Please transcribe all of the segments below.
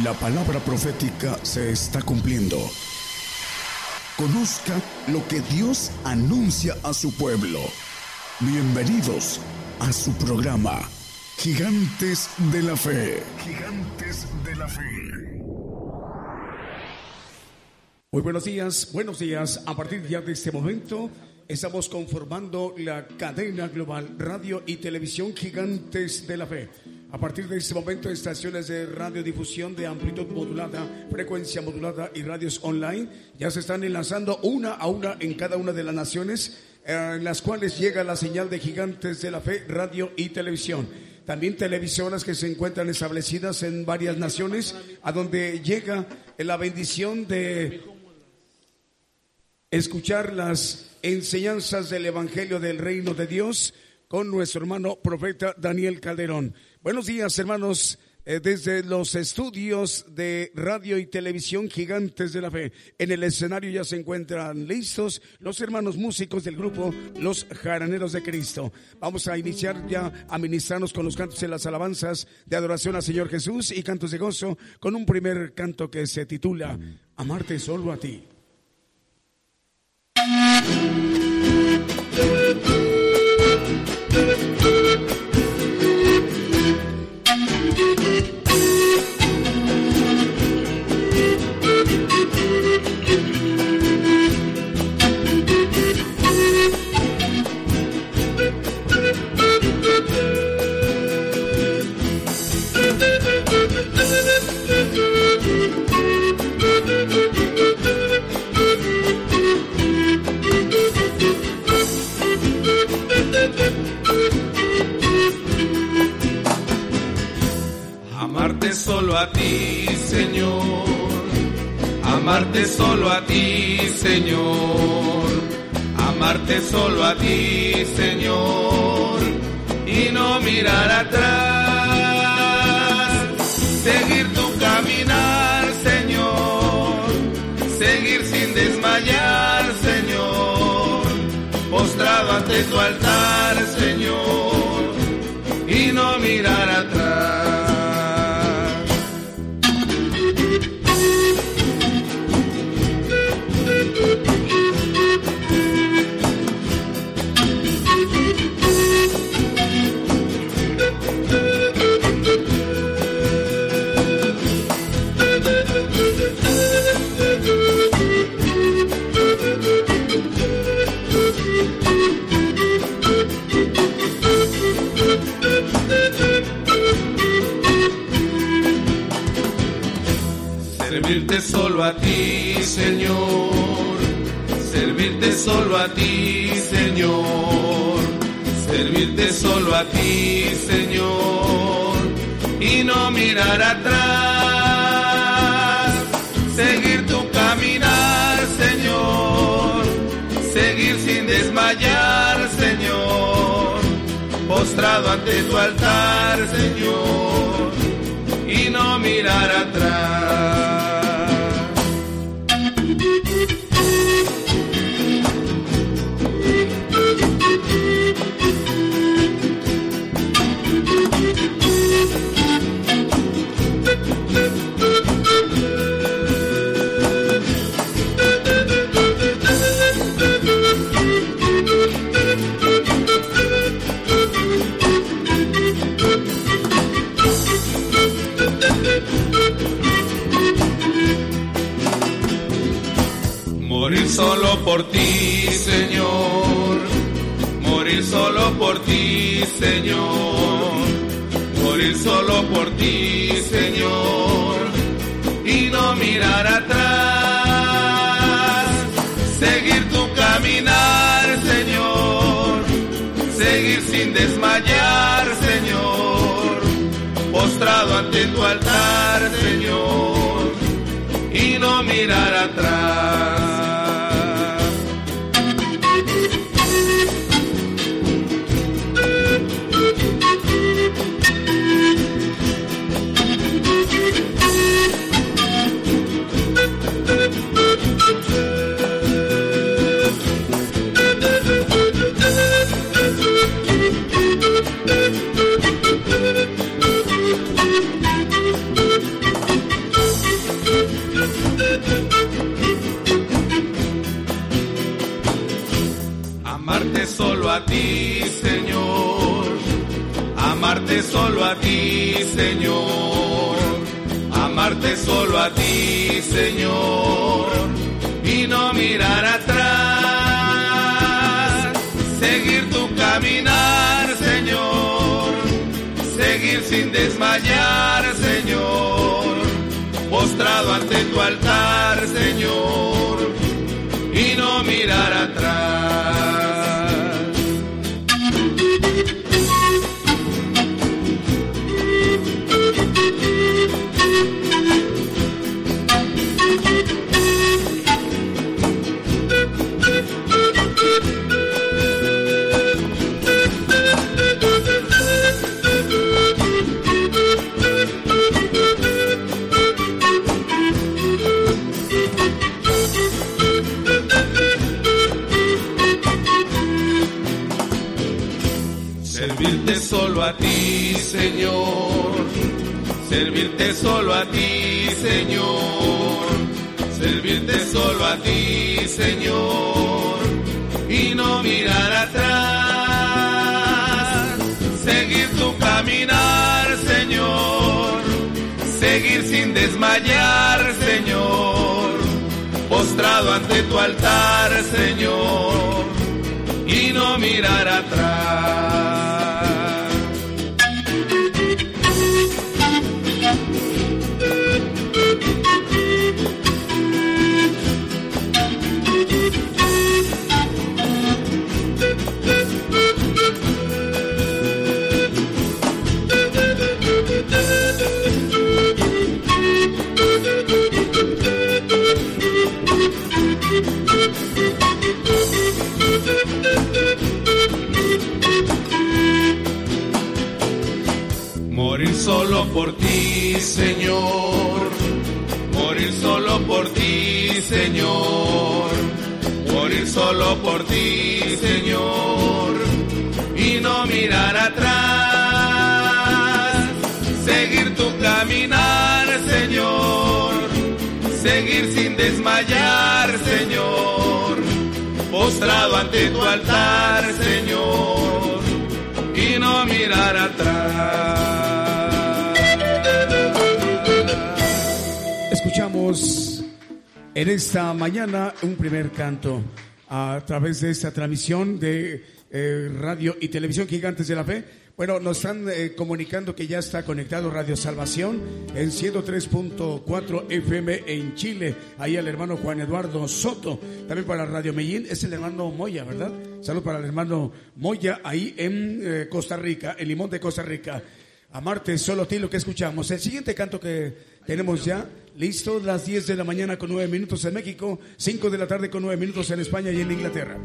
La palabra profética se está cumpliendo. Conozca lo que Dios anuncia a su pueblo. Bienvenidos a su programa, Gigantes de la Fe. Gigantes de la Fe. Muy buenos días, buenos días. A partir ya de este momento estamos conformando la cadena global radio y televisión Gigantes de la Fe. A partir de este momento, estaciones de radiodifusión de amplitud modulada, frecuencia modulada y radios online ya se están enlazando una a una en cada una de las naciones eh, en las cuales llega la señal de gigantes de la fe, radio y televisión. También televisoras que se encuentran establecidas en varias naciones, a donde llega la bendición de escuchar las enseñanzas del Evangelio del Reino de Dios con nuestro hermano profeta Daniel Calderón. Buenos días, hermanos. Eh, desde los estudios de radio y televisión gigantes de la fe. En el escenario ya se encuentran listos los hermanos músicos del grupo Los Jaraneros de Cristo. Vamos a iniciar ya a ministrarnos con los cantos y las alabanzas de adoración al Señor Jesús y cantos de gozo con un primer canto que se titula Amarte solo a ti. Solo a ti, Señor. Amarte solo a ti, Señor. Amarte solo a ti, Señor. Y no mirar atrás. Seguir tu caminar, Señor. Seguir sin desmayar, Señor. Postrado ante tu altar, Señor. Y no mirar atrás. Servirte solo a ti, Señor. Servirte solo a ti, Señor. Servirte solo a ti, Señor. Y no mirar atrás. Seguir tu caminar, Señor. Seguir sin desmayar, Señor. Postrado ante tu altar, Señor. Y no mirar atrás. Y no mirar atrás. Seguir tu caminar, Señor. Seguir sin desmayar, Señor. Postrado ante tu altar, Señor. Y no mirar atrás. escuchamos en esta mañana un primer canto a través de esta transmisión de eh, radio y televisión Gigantes de la Fe. Bueno, nos están eh, comunicando que ya está conectado Radio Salvación en 103.4 FM en Chile. Ahí el hermano Juan Eduardo Soto. También para Radio Medellín es el hermano Moya, ¿verdad? Salud para el hermano Moya ahí en eh, Costa Rica, en Limón de Costa Rica. Amarte solo a ti lo que escuchamos. El siguiente canto que tenemos ya listo, las 10 de la mañana con 9 minutos en México, 5 de la tarde con 9 minutos en España y en Inglaterra.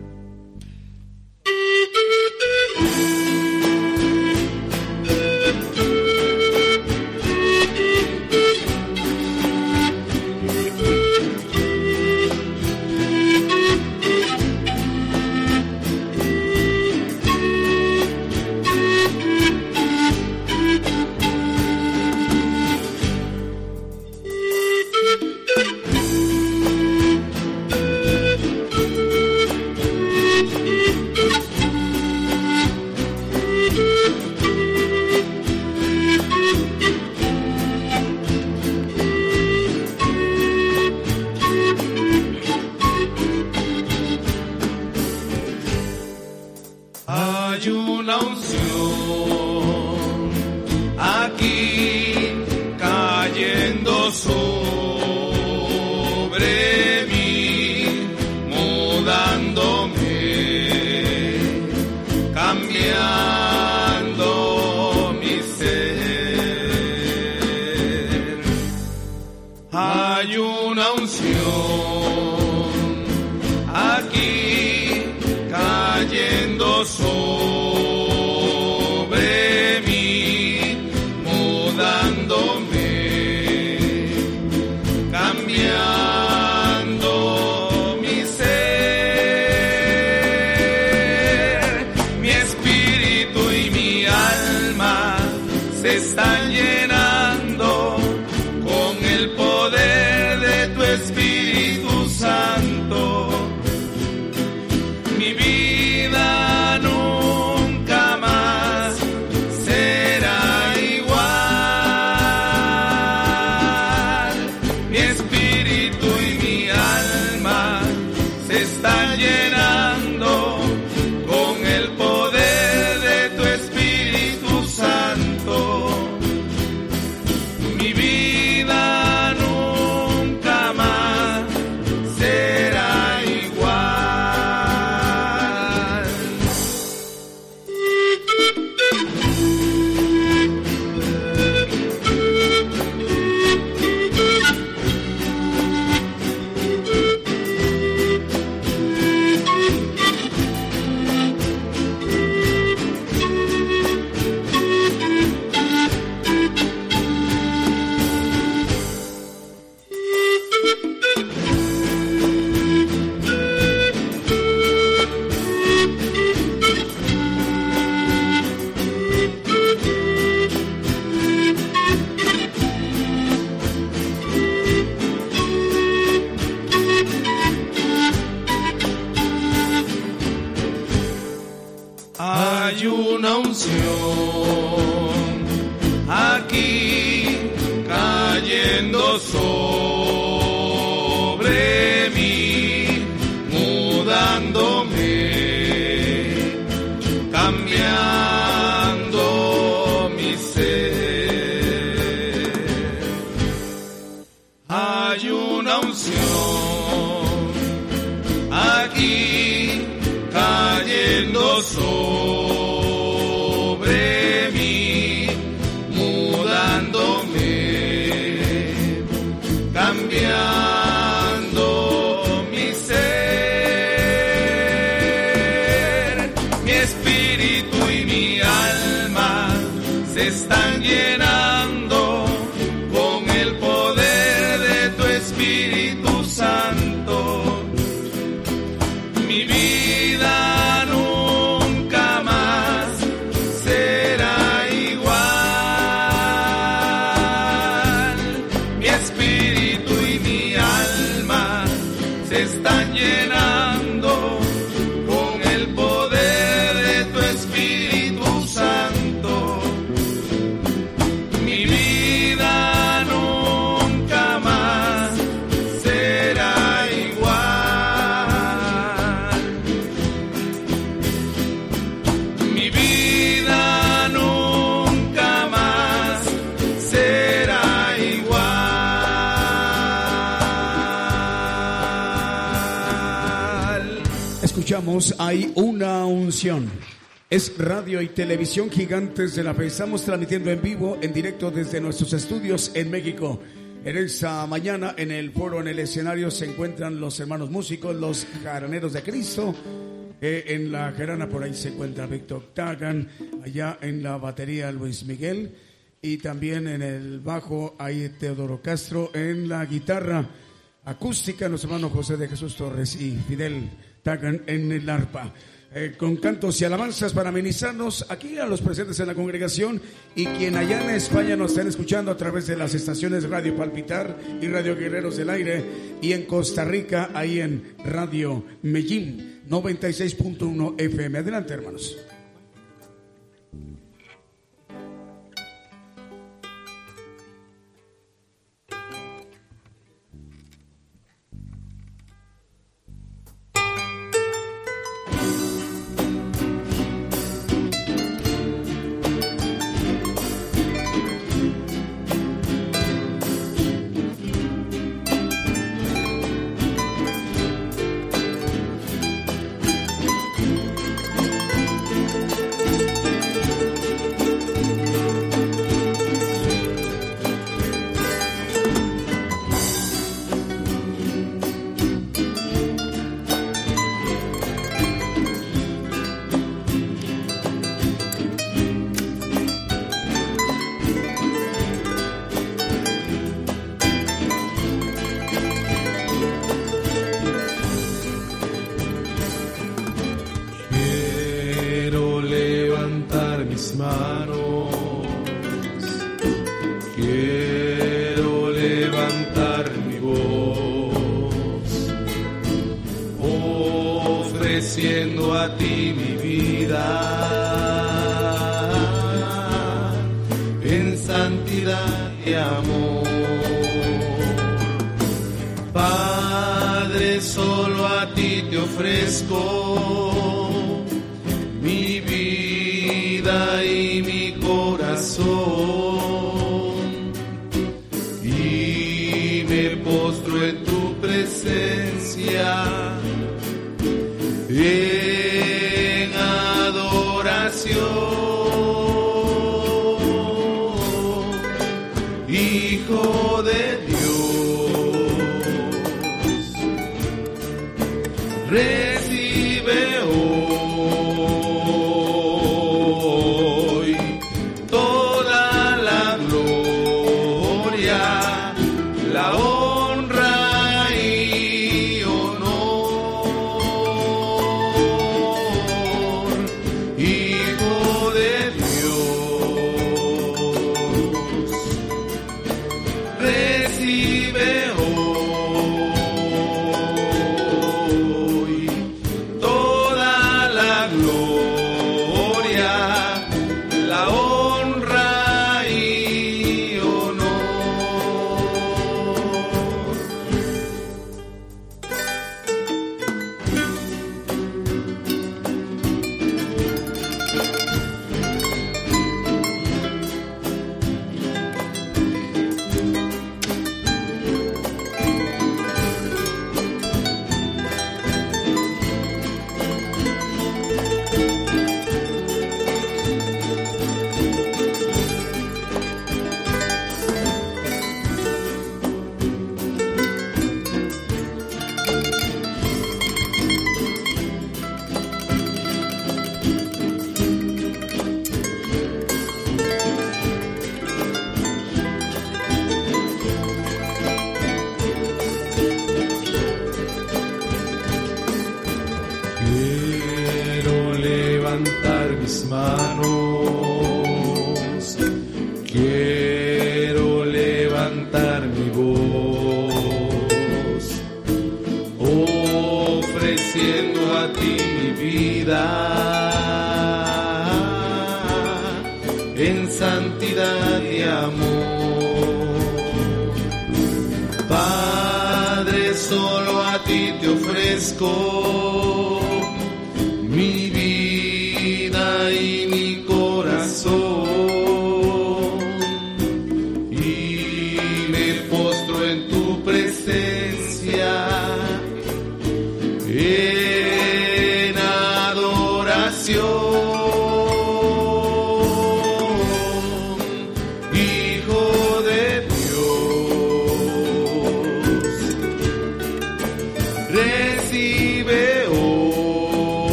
Radio y televisión gigantes de la fe. Estamos transmitiendo en vivo, en directo desde nuestros estudios en México. En esta mañana, en el foro, en el escenario, se encuentran los hermanos músicos, los jaraneros de Cristo. Eh, en la jarana por ahí se encuentra Víctor Tagan, allá en la batería Luis Miguel y también en el bajo hay Teodoro Castro, en la guitarra acústica nuestro hermano José de Jesús Torres y Fidel Tagan en el arpa. Eh, con cantos y alabanzas para ministrarnos aquí a los presentes en la congregación y quien allá en España nos están escuchando a través de las estaciones Radio Palpitar y Radio Guerreros del Aire y en Costa Rica ahí en Radio Medellín 96.1 FM. Adelante hermanos. Mis manos, quiero levantar mi voz, ofreciendo a ti mi vida en santidad y amor. Padre, solo a ti te ofrezco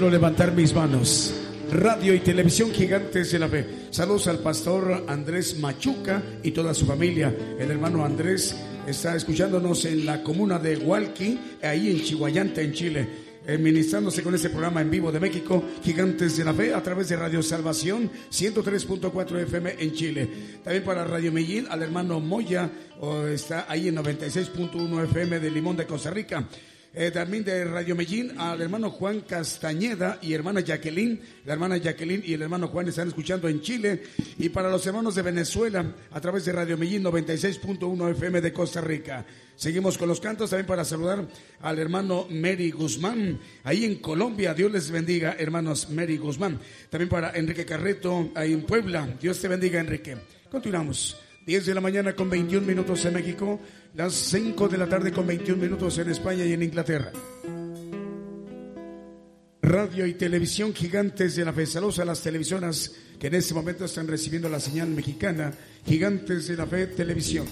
Quiero levantar mis manos. Radio y televisión gigantes de la fe. Saludos al pastor Andrés Machuca y toda su familia. El hermano Andrés está escuchándonos en la comuna de Hualqui, ahí en Chihuayante, en Chile. eh, Ministrándose con este programa en vivo de México, Gigantes de la Fe, a través de Radio Salvación 103.4 FM en Chile. También para Radio Medellín, al hermano Moya, o está ahí en 96.1 FM de Limón de Costa Rica. Eh, también de Radio Medellín al hermano Juan Castañeda y hermana Jacqueline. La hermana Jacqueline y el hermano Juan están escuchando en Chile. Y para los hermanos de Venezuela a través de Radio Medellín 96.1 FM de Costa Rica. Seguimos con los cantos también para saludar al hermano Mary Guzmán. Ahí en Colombia, Dios les bendiga, hermanos Mary Guzmán. También para Enrique Carreto, ahí en Puebla. Dios te bendiga, Enrique. Continuamos. 10 de la mañana con 21 minutos en México, las 5 de la tarde con 21 minutos en España y en Inglaterra. Radio y televisión gigantes de la fe. Saludos a las televisoras que en este momento están recibiendo la señal mexicana. Gigantes de la fe televisión.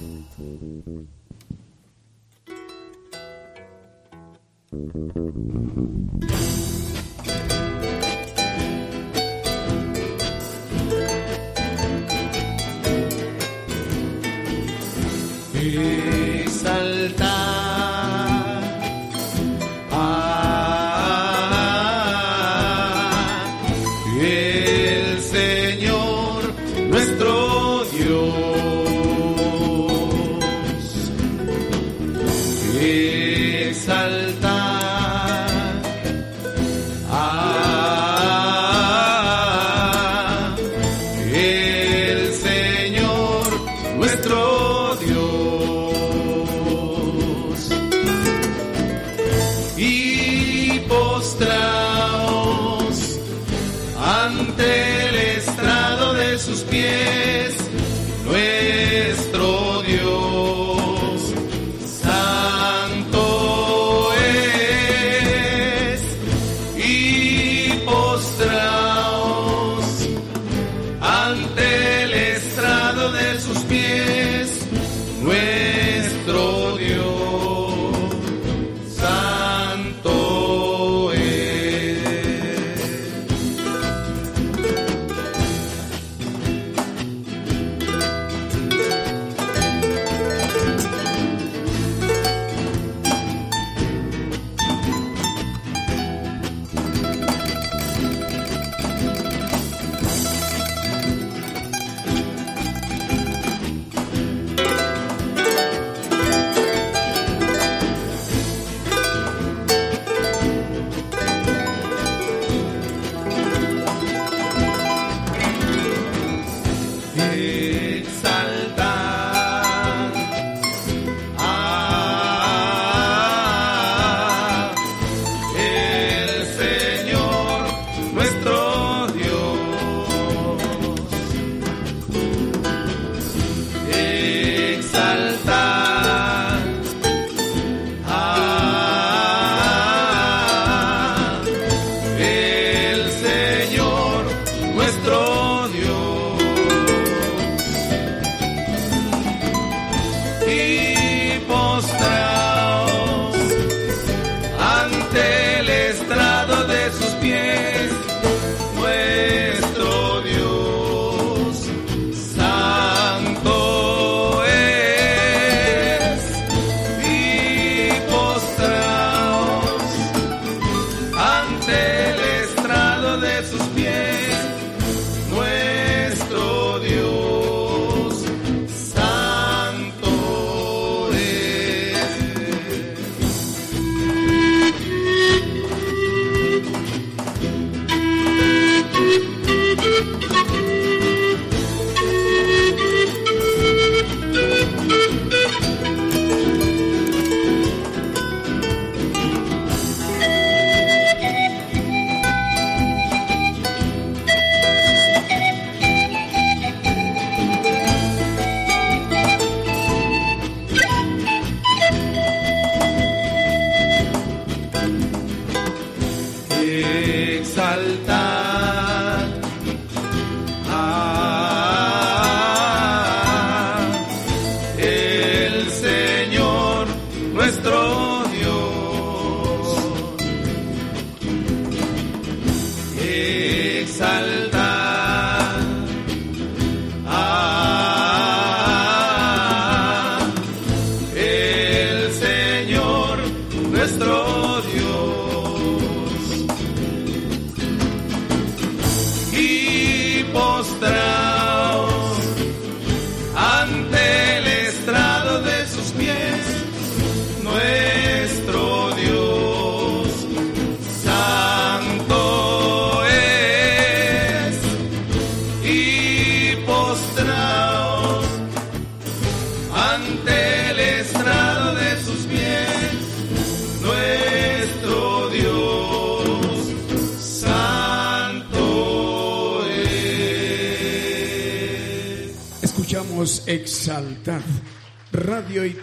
exaltar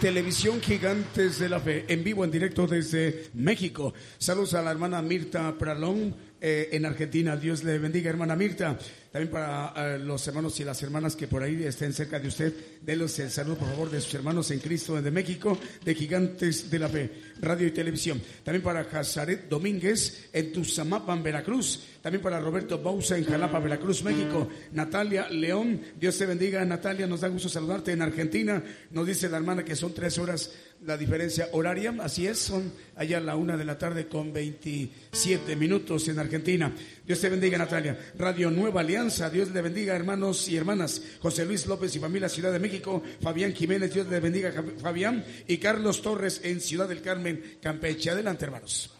televisión gigantes de la fe, en vivo, en directo desde México. Saludos a la hermana Mirta Pralón eh, en Argentina. Dios le bendiga, hermana Mirta. También para eh, los hermanos y las hermanas que por ahí estén cerca de usted, delos el saludo, por favor, de sus hermanos en Cristo de México, de Gigantes de la Fe, radio y televisión. También para Jazaret Domínguez en Tuzamapan, Veracruz. También para Roberto Bausa en Jalapa, Veracruz, México. Natalia León, Dios te bendiga, Natalia. Nos da gusto saludarte en Argentina. Nos dice la hermana que son tres horas la diferencia horaria. Así es, son allá a la una de la tarde con 27 minutos en Argentina. Dios te bendiga, Natalia. Radio Nueva Alianza, Dios le bendiga, hermanos y hermanas. José Luis López y familia Ciudad de México. Fabián Jiménez, Dios le bendiga, Fabián. Y Carlos Torres en Ciudad del Carmen, Campeche. Adelante, hermanos.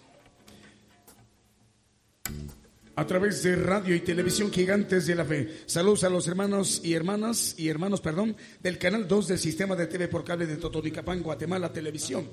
A través de radio y televisión Gigantes de la Fe. Saludos a los hermanos y hermanas y hermanos, perdón, del canal 2 del sistema de TV por cable de Totonicapán, Guatemala Televisión.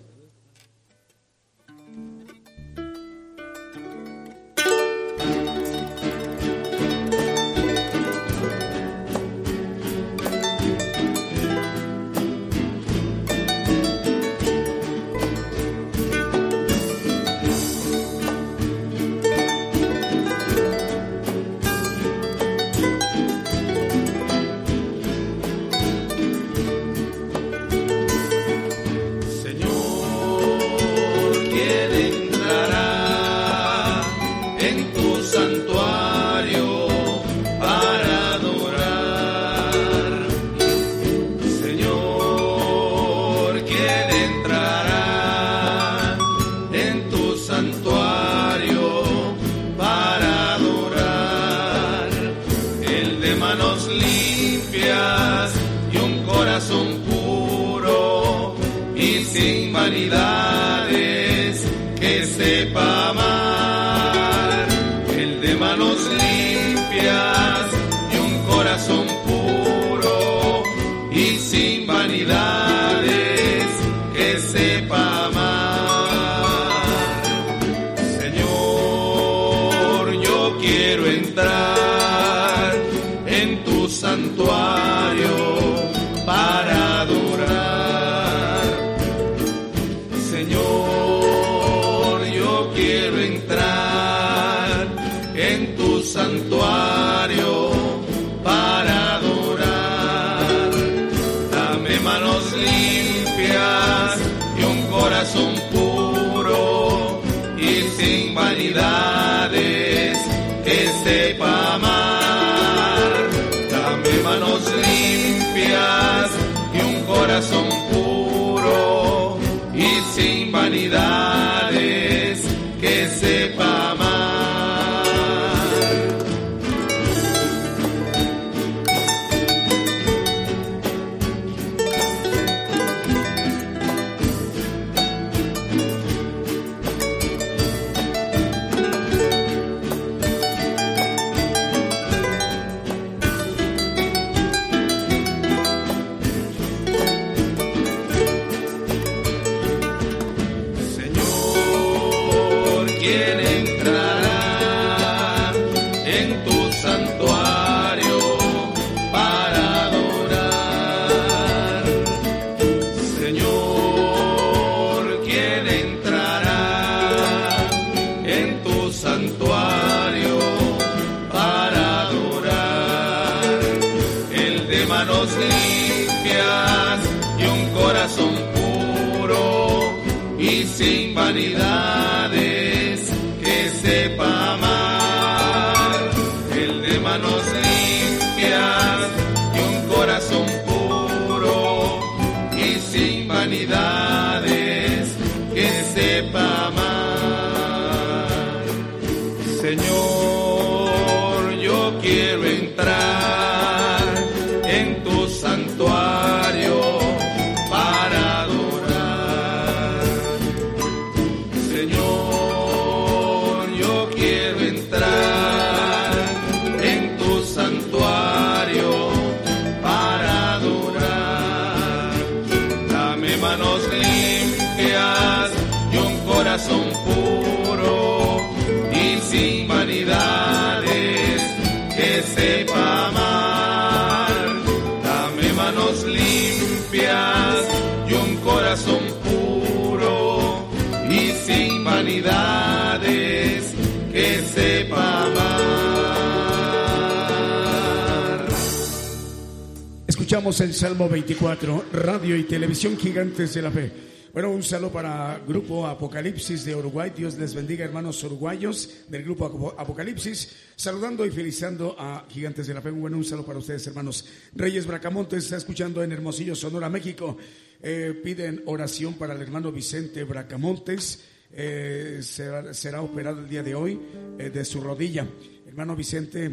Escuchamos el Salmo 24, radio y televisión gigantes de la fe. Bueno, un saludo para Grupo Apocalipsis de Uruguay. Dios les bendiga, hermanos uruguayos del Grupo Apo- Apocalipsis. Saludando y felicitando a Gigantes de la Fe. Bueno, un saludo para ustedes, hermanos. Reyes Bracamontes está escuchando en Hermosillo, Sonora, México. Eh, piden oración para el hermano Vicente Bracamontes. Eh, será, será operado el día de hoy eh, de su rodilla. Hermano Vicente,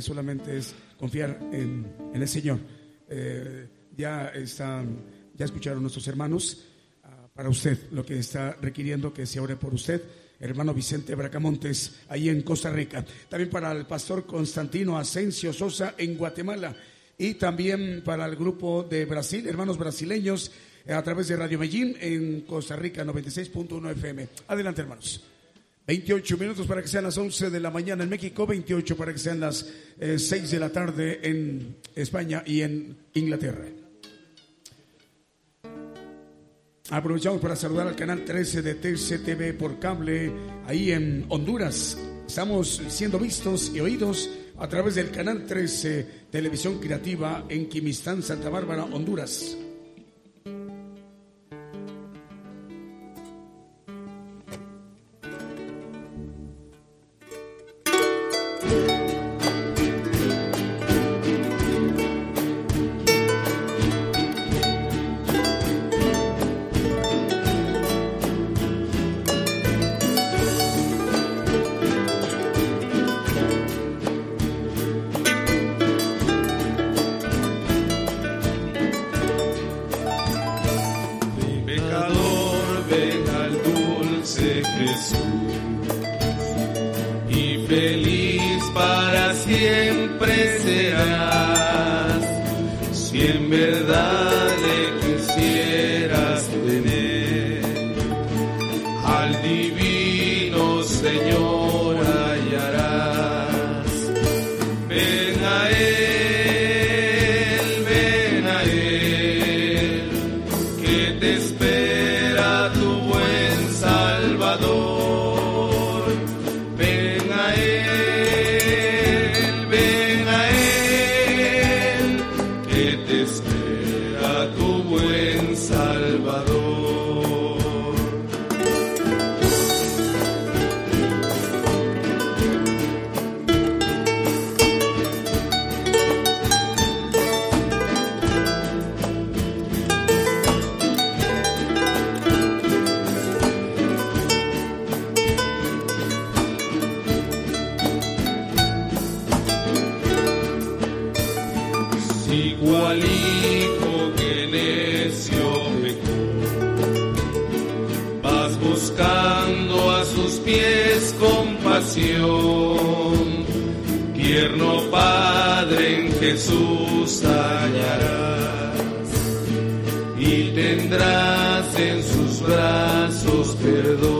solamente es confiar en el Señor. Eh, ya están, ya escucharon nuestros hermanos ah, para usted lo que está requiriendo que se ore por usted, hermano Vicente Bracamontes, ahí en Costa Rica. También para el pastor Constantino Asensio Sosa en Guatemala. Y también para el grupo de Brasil, hermanos brasileños, a través de Radio Medellín en Costa Rica 96.1 FM. Adelante, hermanos. 28 minutos para que sean las 11 de la mañana en México, 28 para que sean las eh, 6 de la tarde en España y en Inglaterra. Aprovechamos para saludar al canal 13 de TCTV por cable ahí en Honduras. Estamos siendo vistos y oídos a través del canal 13 Televisión Creativa en Quimistán, Santa Bárbara, Honduras. Pies compasión, tierno Padre en Jesús hallarás y tendrás en sus brazos perdón.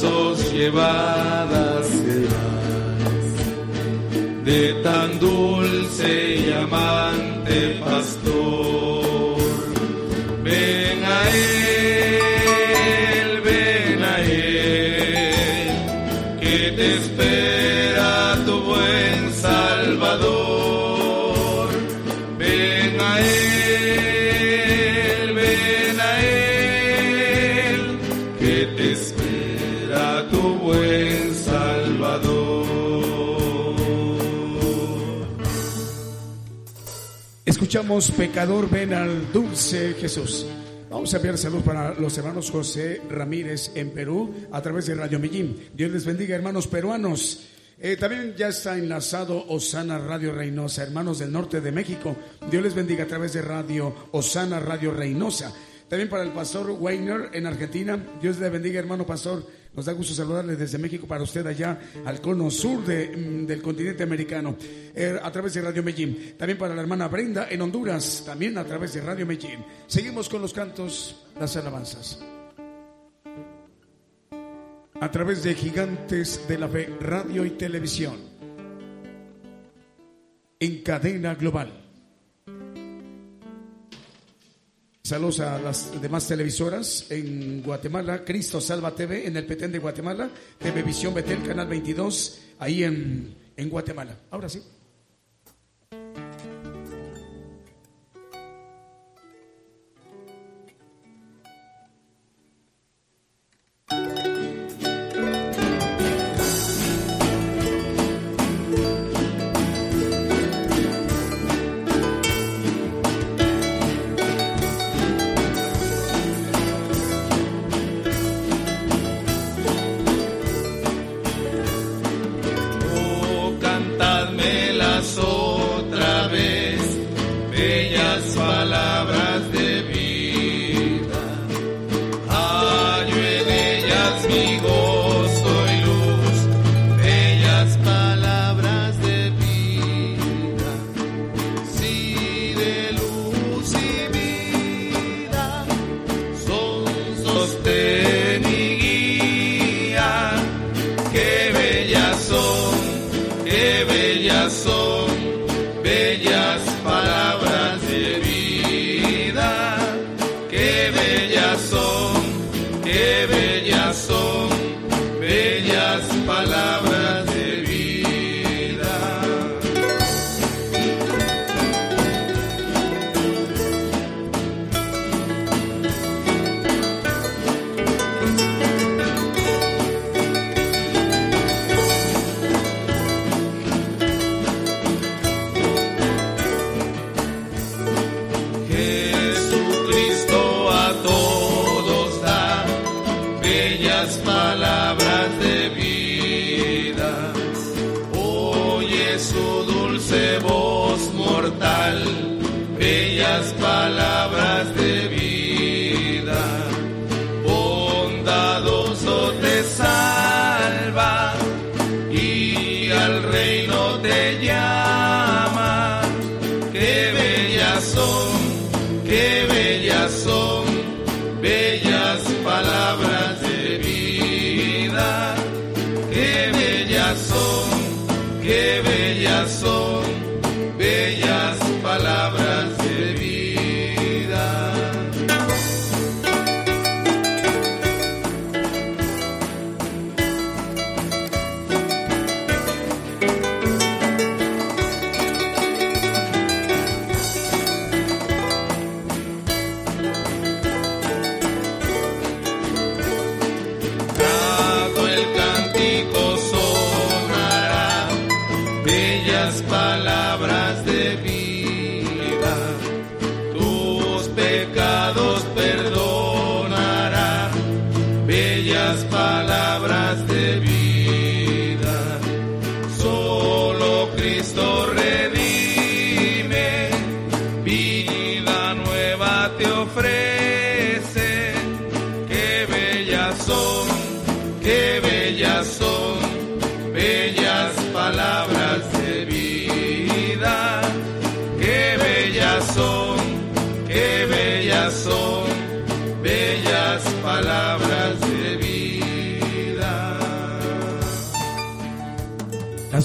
Brazos llevadas serás, de tan dulce y Pecador, ven al dulce Jesús. Vamos a enviar salud para los hermanos José Ramírez en Perú a través de Radio Medellín. Dios les bendiga, hermanos peruanos. Eh, también ya está enlazado Osana Radio Reynosa, hermanos del norte de México. Dios les bendiga a través de Radio Osana Radio Reynosa. También para el pastor Weiner en Argentina. Dios le bendiga, hermano pastor. Nos da gusto saludarle desde México para usted allá al cono sur de, mm, del continente americano eh, a través de Radio Medellín. También para la hermana Brenda en Honduras, también a través de Radio Medellín. Seguimos con los cantos, las alabanzas. A través de Gigantes de la Fe, radio y televisión. En cadena global. Saludos a las demás televisoras en Guatemala, Cristo Salva TV en el Petén de Guatemala, TV Visión Betel, Canal 22, ahí en, en Guatemala. Ahora sí.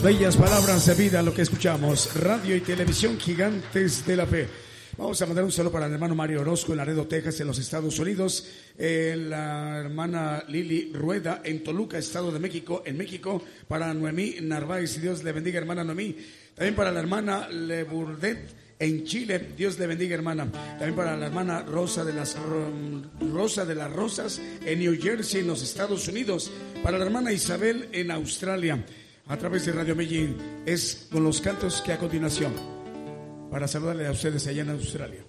Bellas palabras de vida, lo que escuchamos. Radio y televisión gigantes de la fe. Vamos a mandar un saludo para el hermano Mario Orozco en Laredo, Texas, en los Estados Unidos. La hermana Lili Rueda en Toluca, Estado de México, en México. Para Noemí Narváez, Dios le bendiga, hermana Noemí. También para la hermana Leburdet en Chile. Dios le bendiga, hermana. También para la hermana Rosa de las Rosa de las Rosas en New Jersey, en los Estados Unidos. Para la hermana Isabel en Australia a través de Radio Medellín es con los cantos que a continuación, para saludarle a ustedes allá en Australia.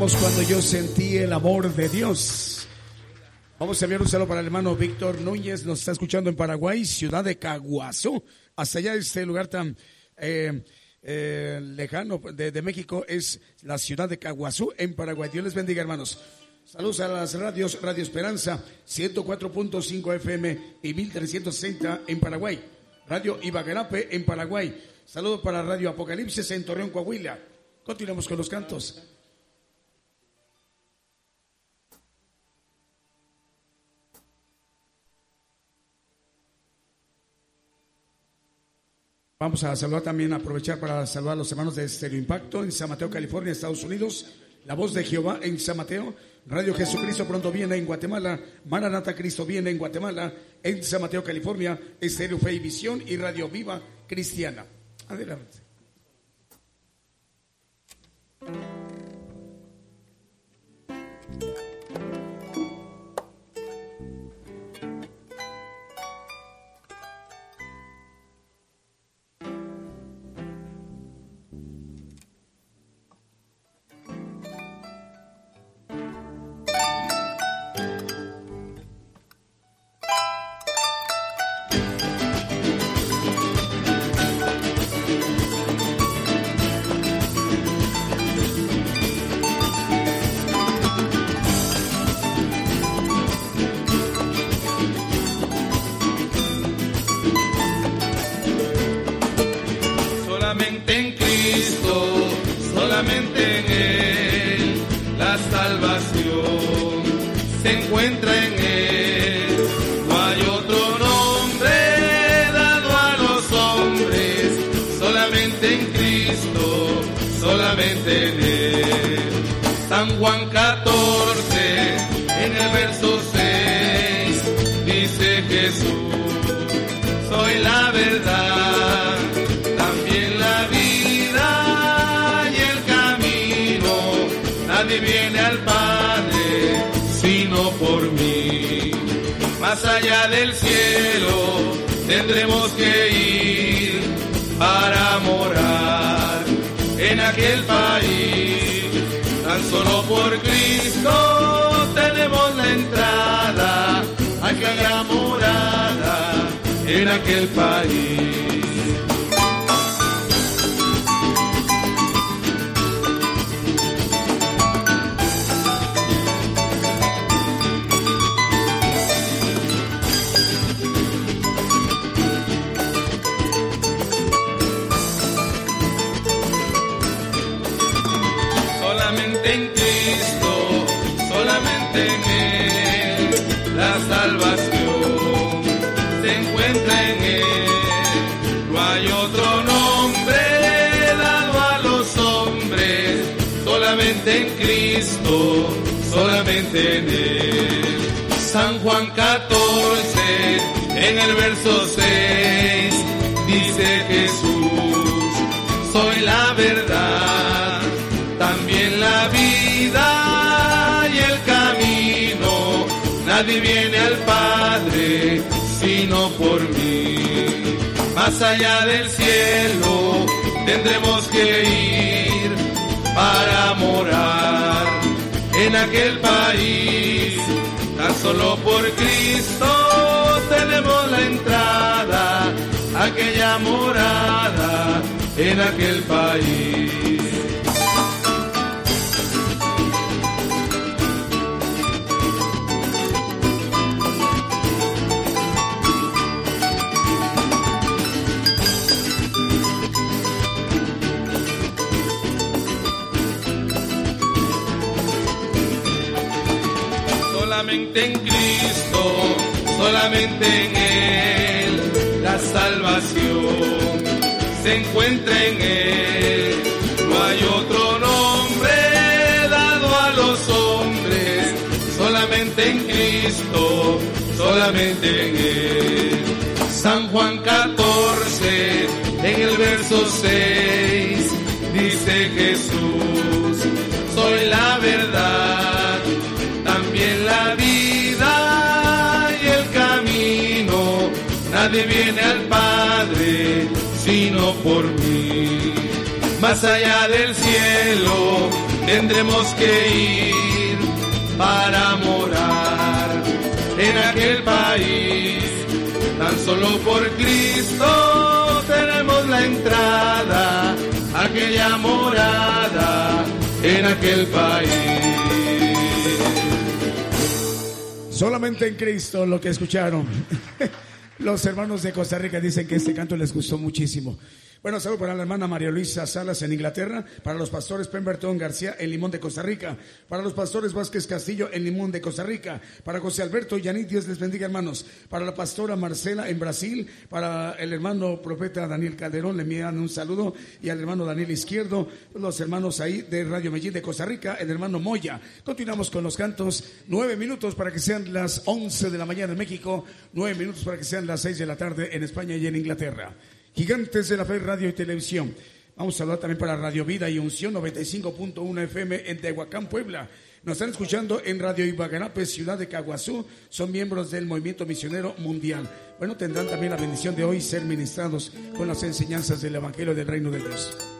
Cuando yo sentí el amor de Dios. Vamos a enviar un saludo para el hermano Víctor Núñez, nos está escuchando en Paraguay, ciudad de Caguazú. Hasta allá este lugar tan eh, eh, lejano de, México es la ciudad de Caguazú en Paraguay. Dios les bendiga, hermanos. Saludos a las radios Radio Esperanza 104.5 FM y 1360 en Paraguay. Radio Ibaguerape en Paraguay. Saludos para Radio Apocalipsis en Torreón, Coahuila. Continuamos con los cantos. Vamos a saludar también, aprovechar para saludar a los hermanos de Estéreo Impacto en San Mateo, California, Estados Unidos. La voz de Jehová en San Mateo. Radio Jesucristo pronto viene en Guatemala. Maranata Cristo viene en Guatemala. En San Mateo, California, Estéreo Fe y Visión y Radio Viva Cristiana. Adelante. solamente en Cristo, solamente en Él. La salvación se encuentra en Él. No hay otro nombre dado a los hombres, solamente en Cristo, solamente en Él. San Juan 14, en el verso 6 Nadie viene al Padre sino por mí. Más allá del cielo tendremos que ir para morar en aquel país. Tan solo por Cristo tenemos la entrada, aquella morada en aquel país. solamente en Cristo, solamente en Él, la salvación se encuentra en Él. No hay otro nombre dado a los hombres, solamente en Cristo, solamente en Él. San Juan 14, en el verso 6, dice Jesús, soy la verdad nadie viene al Padre sino por mí. Más allá del cielo tendremos que ir para morar en aquel país. Tan solo por Cristo tenemos la entrada, aquella morada en aquel país. Solamente en Cristo lo que escucharon. Los hermanos de Costa Rica dicen que este canto les gustó muchísimo. Bueno, saludo para la hermana María Luisa Salas en Inglaterra, para los pastores Pemberton García en Limón de Costa Rica, para los pastores Vázquez Castillo en Limón de Costa Rica, para José Alberto Yanit, Dios les bendiga hermanos, para la pastora Marcela en Brasil, para el hermano profeta Daniel Calderón, le envían un saludo, y al hermano Daniel Izquierdo, los hermanos ahí de Radio Medellín de Costa Rica, el hermano Moya. Continuamos con los cantos, nueve minutos para que sean las once de la mañana en México, nueve minutos para que sean las seis de la tarde en España y en Inglaterra. Gigantes de la Fe Radio y Televisión. Vamos a saludar también para Radio Vida y Unción 95.1 FM en Tehuacán, Puebla. Nos están escuchando en Radio Ibaganape, ciudad de Caguazú. Son miembros del Movimiento Misionero Mundial. Bueno, tendrán también la bendición de hoy ser ministrados con las enseñanzas del Evangelio del Reino de Dios.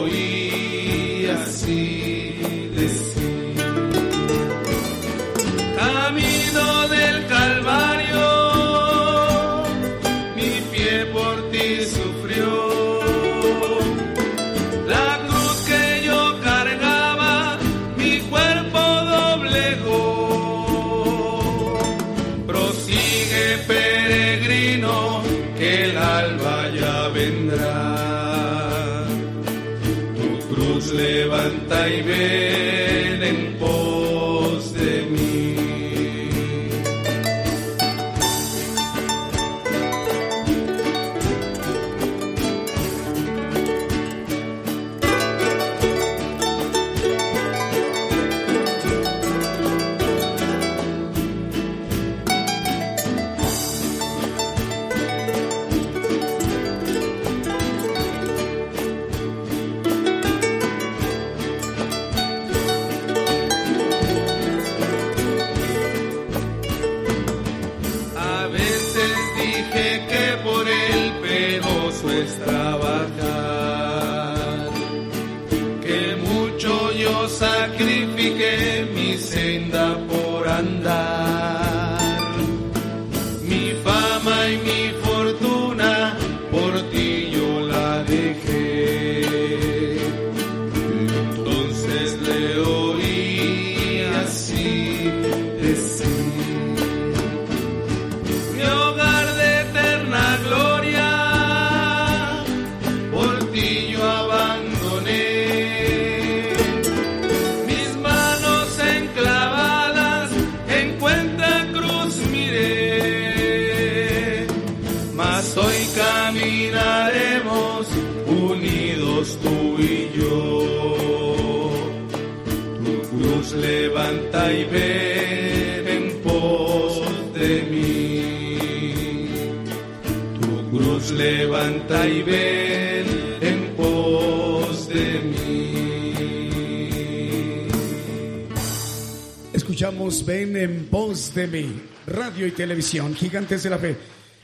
mi radio y televisión, Gigantes de la Fe.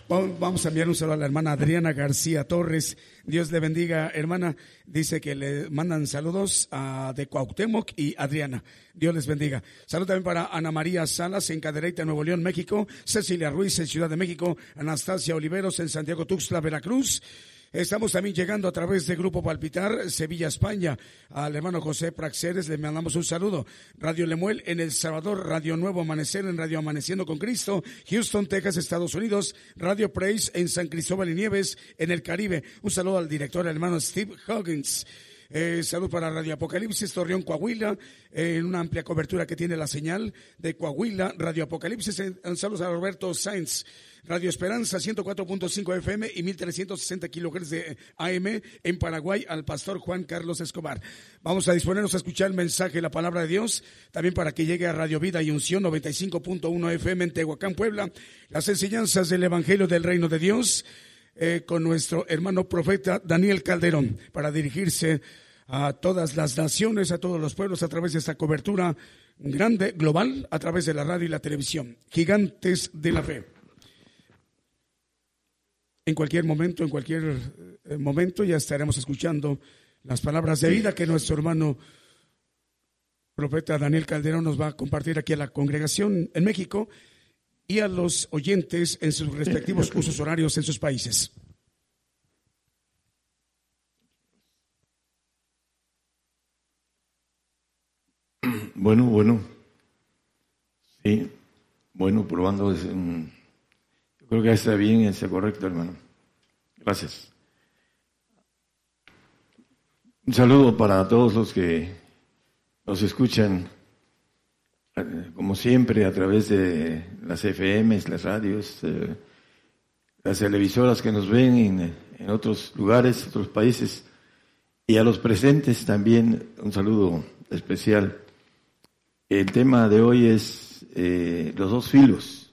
Vamos a enviar un saludo a la hermana Adriana García Torres. Dios le bendiga, hermana. Dice que le mandan saludos a de Cuauhtémoc y Adriana. Dios les bendiga. Saludos también para Ana María Salas en Cadereyta, Nuevo León, México. Cecilia Ruiz en Ciudad de México. Anastasia Oliveros en Santiago Tuxtla, Veracruz. Estamos también llegando a través de Grupo Palpitar, Sevilla, España. Al hermano José Praxeres le mandamos un saludo. Radio Lemuel en El Salvador, Radio Nuevo Amanecer en Radio Amaneciendo con Cristo, Houston, Texas, Estados Unidos, Radio Praise en San Cristóbal y Nieves en el Caribe. Un saludo al director, hermano Steve Huggins. Eh, salud para Radio Apocalipsis, Torreón, Coahuila, en una amplia cobertura que tiene la señal de Coahuila, Radio Apocalipsis. Un saludo a Roberto Sainz. Radio Esperanza 104.5 FM y 1360 kilohertz de AM en Paraguay al pastor Juan Carlos Escobar. Vamos a disponernos a escuchar el mensaje, la palabra de Dios, también para que llegue a Radio Vida y Unción 95.1 FM en Tehuacán, Puebla, las enseñanzas del Evangelio del Reino de Dios eh, con nuestro hermano profeta Daniel Calderón para dirigirse a todas las naciones, a todos los pueblos a través de esta cobertura grande, global, a través de la radio y la televisión. Gigantes de la fe. En cualquier momento, en cualquier eh, momento ya estaremos escuchando las palabras de vida que nuestro hermano profeta Daniel Calderón nos va a compartir aquí a la congregación en México y a los oyentes en sus respectivos usos horarios en sus países. Bueno, bueno. Sí, bueno, probando. Creo que está bien, está correcto, hermano. Gracias. Un saludo para todos los que nos escuchan como siempre, a través de las FMs, las radios, eh, las televisoras que nos ven en, en, otros lugares, otros países, y a los presentes también un saludo especial. El tema de hoy es eh, los dos filos.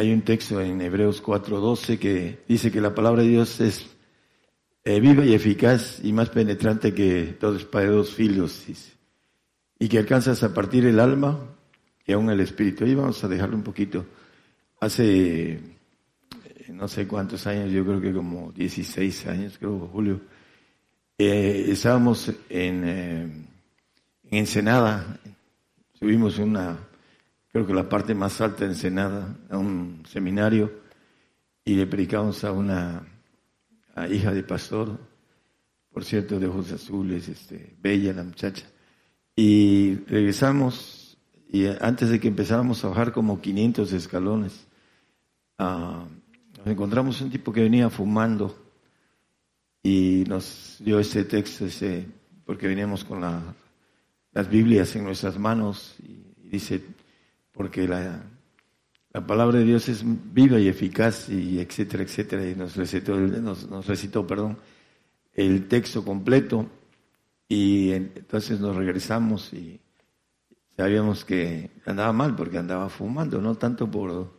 Hay un texto en Hebreos 4:12 que dice que la palabra de Dios es eh, viva y eficaz y más penetrante que todos los de dos filos y que alcanzas a partir el alma y aún el espíritu. Ahí vamos a dejarlo un poquito. Hace eh, no sé cuántos años, yo creo que como 16 años, creo, Julio, eh, estábamos en, en Ensenada, subimos una, creo que la parte más alta de Ensenada, a un seminario, y le predicamos a una hija de pastor, por cierto, de ojos azules, este, bella la muchacha. Y regresamos y antes de que empezáramos a bajar como 500 escalones, ah, nos encontramos un tipo que venía fumando y nos dio ese texto, ese, porque veníamos con las Biblias en nuestras manos y, dice, porque la, la, palabra de Dios es viva y eficaz y etcétera, etcétera, y nos recitó, nos, nos recitó, el texto completo y entonces nos regresamos y sabíamos que andaba mal porque andaba fumando, no tanto por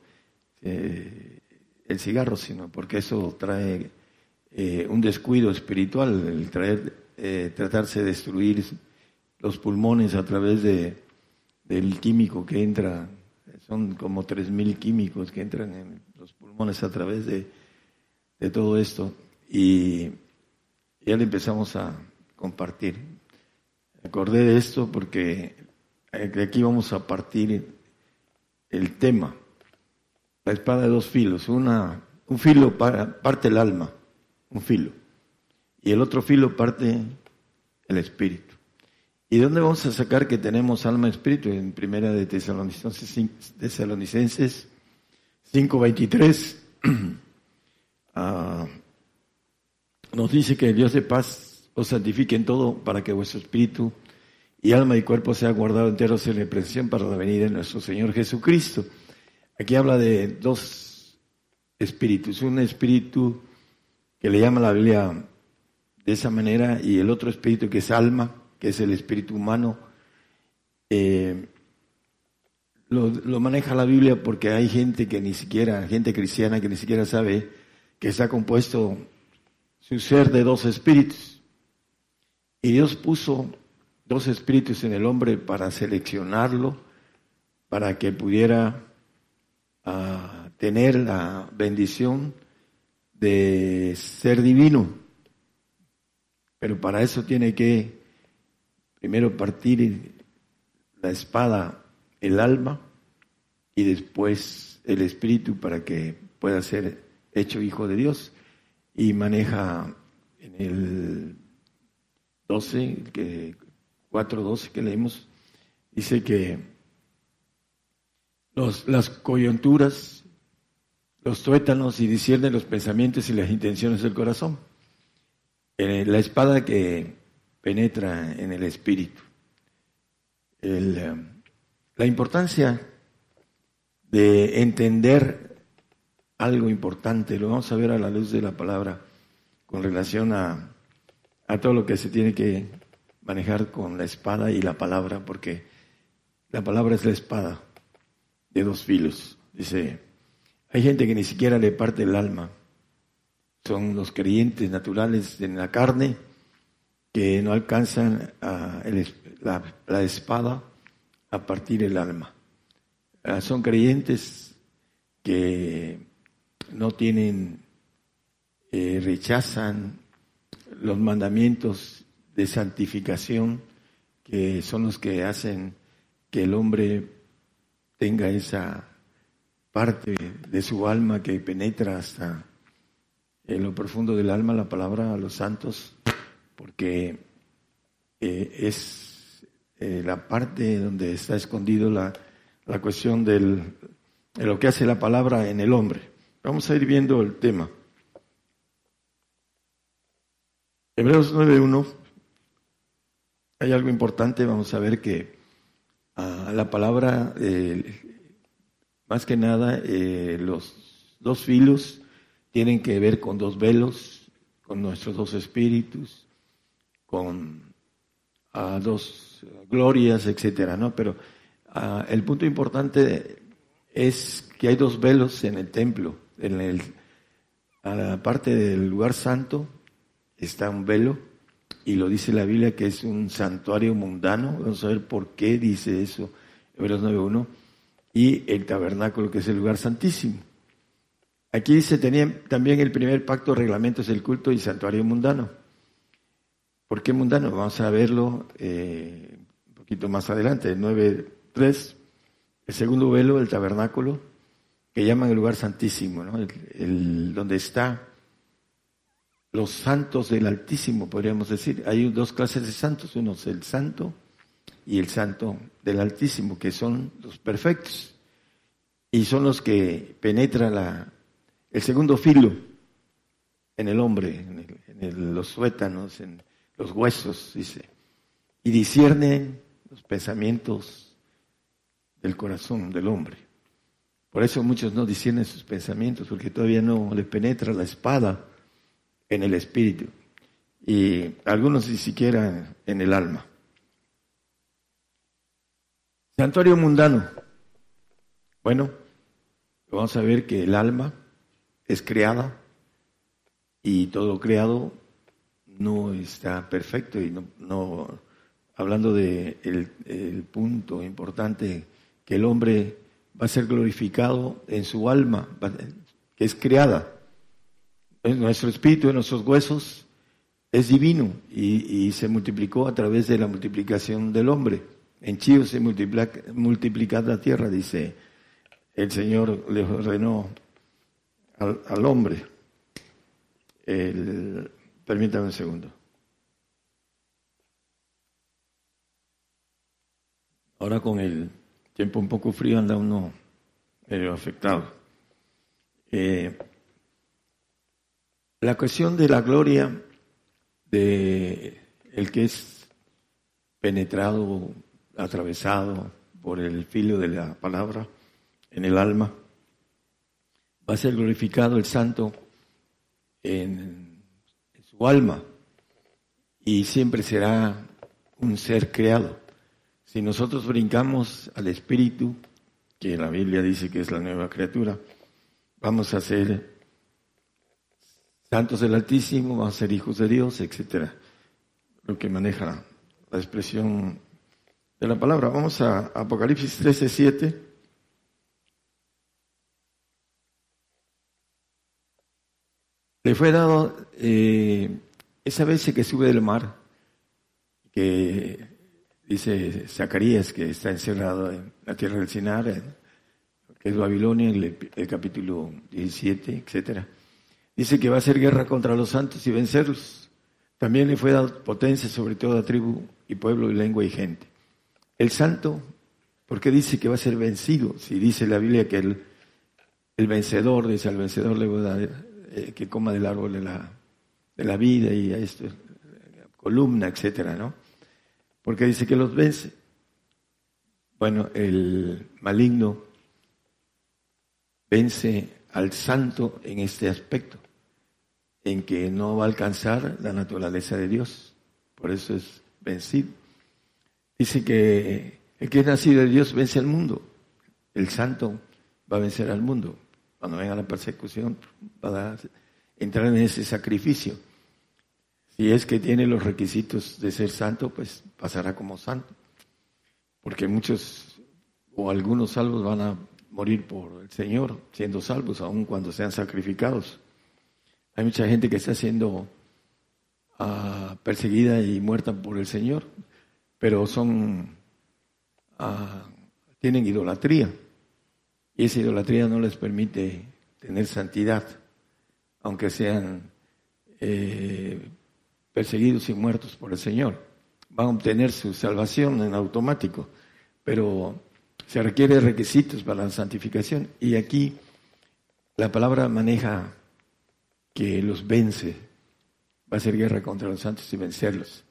eh, el cigarro, sino porque eso trae eh, un descuido espiritual, el traer, eh, tratarse de destruir los pulmones a través de, del químico que entra, son como 3.000 químicos que entran en los pulmones a través de, de todo esto. Y ya le empezamos a, compartir. Acordé de esto porque de aquí vamos a partir el tema. La espada de dos filos. Una, un filo para, parte el alma, un filo. Y el otro filo parte el espíritu. ¿Y de dónde vamos a sacar que tenemos alma y espíritu? En primera de Tesalonicenses, Tesalonicenses 5.23 ah, nos dice que el Dios de paz os santifique en todo para que vuestro espíritu y alma y cuerpo sea guardado enteros en la presión para la venida de nuestro Señor Jesucristo. Aquí habla de dos espíritus, un espíritu que le llama la Biblia de esa manera y el otro espíritu que es alma, que es el espíritu humano. Eh, lo, maneja la Biblia porque hay gente que ni siquiera, gente cristiana que ni siquiera sabe que está compuesto su ser de dos espíritus. Y Dios puso dos espíritus en el hombre para seleccionarlo, para que pudiera ah, tener la bendición de ser divino. Pero para eso tiene que primero partir la espada, el alma, y después el espíritu para que pueda ser hecho hijo de Dios. y maneja en el 12, que 4.12 que leemos, dice que las coyunturas, los tuétanos y disciernen los pensamientos y las intenciones del corazón. Eh, la espada que penetra en el espíritu. Eh, la importancia de entender algo importante, lo vamos a ver a la luz de la palabra con relación a, a todo lo que se tiene que manejar con la espada y la palabra, porque la palabra es la espada de dos filos. Dice, hay gente que ni siquiera le parte el alma. Son los creyentes naturales en la carne que no alcanzan a la, la, espada a partir el alma. Ah, son creyentes que no tienen, eh, rechazan los mandamientos de santificación que son los que hacen que el hombre tenga esa parte de su alma que penetra hasta en lo profundo del alma la palabra a los santos, porque eh, es eh, la parte donde está escondido la, la cuestión del, de lo que hace la palabra en el hombre. Vamos a ir viendo el tema. Hebreos 9.1, hay algo importante, vamos a ver que ah, la palabra, eh, más que nada, los dos filos tienen que ver con dos velos, con nuestros dos espíritus, con dos glorias, etcétera, ¿no? Pero ah, el punto importante es que hay dos velos en el templo, en a la parte del lugar santo está un velo y lo dice la Biblia que es un santuario mundano. Vamos a ver por qué dice eso, Hebreos 9.1. Y el tabernáculo que es el lugar santísimo. Aquí dice tenía también el primer pacto, reglamentos del culto y santuario mundano. ¿Por qué mundano? Vamos a verlo eh, un poquito más adelante, 9.3. El segundo velo, el tabernáculo, que llaman el lugar santísimo, ¿no? el, donde está los santos del Altísimo, podríamos decir. Hay dos clases de santos, uno es el santo y el santo del Altísimo, que son los perfectos. Y son los que penetra el segundo filo en el hombre, en, los suétanos, en los huesos, dice. Y disciernen los pensamientos del corazón del hombre. Por eso muchos no disciernen sus pensamientos, porque todavía no les penetra la espada en el espíritu y algunos ni siquiera en el alma. Santuario mundano. Bueno, vamos a ver que el alma es creada y todo creado no está perfecto y no, hablando de el punto importante que el hombre va a ser glorificado en su alma, que es creada nuestro espíritu, en nuestros huesos, es divino y, se multiplicó a través de la multiplicación del hombre. En Chío se multiplica, la tierra, dice el Señor le ordenó al, hombre. Permítame un segundo. Ahora con el tiempo un poco frío anda uno medio afectado. Eh, la cuestión de la gloria de el que es penetrado, atravesado por el filo de la palabra en el alma, va a ser glorificado el santo en, alma y siempre será un ser creado. Si nosotros brincamos al espíritu, que la Biblia dice que es la nueva criatura, vamos a ser santos del Altísimo, van a ser hijos de Dios, etcétera. Lo que maneja la expresión de la palabra. Vamos a Apocalipsis 13, 7. Le fue dado eh, esa vez que sube del mar, que dice Zacarías que está encerrado en la tierra del Sinar, que es Babilonia, el, el capítulo 17, etcétera Dice que va a hacer guerra contra los santos y vencerlos. También le fue dado potencia sobre toda tribu y pueblo y lengua y gente. El santo, ¿por qué dice que va a ser vencido? Si dice la Biblia que el, el vencedor, dice al vencedor le voy a dar eh, que coma del árbol de la, de la vida y a esto, columna, etcétera, ¿no? Porque dice que los vence. Bueno, el maligno vence al santo en este aspecto, en que no va a alcanzar la naturaleza de Dios. Por eso es vencido. Dice que el que es nacido de Dios vence al mundo. El santo va a vencer al mundo. Cuando venga la persecución, va a entrar en ese sacrificio. Si es que tiene los requisitos de ser santo, pues pasará como santo. Porque muchos o algunos salvos van a morir por el Señor, siendo salvos, aun cuando sean sacrificados. Hay mucha gente que está siendo ah, perseguida y muerta por el Señor, pero son ah, tienen idolatría y esa idolatría no les permite tener santidad, aunque sean eh, perseguidos y muertos por el Señor. Van a obtener su salvación en automático, pero se requiere requisitos para la santificación. Y aquí la palabra maneja que los vence, va a ser guerra contra los santos y vencerlos.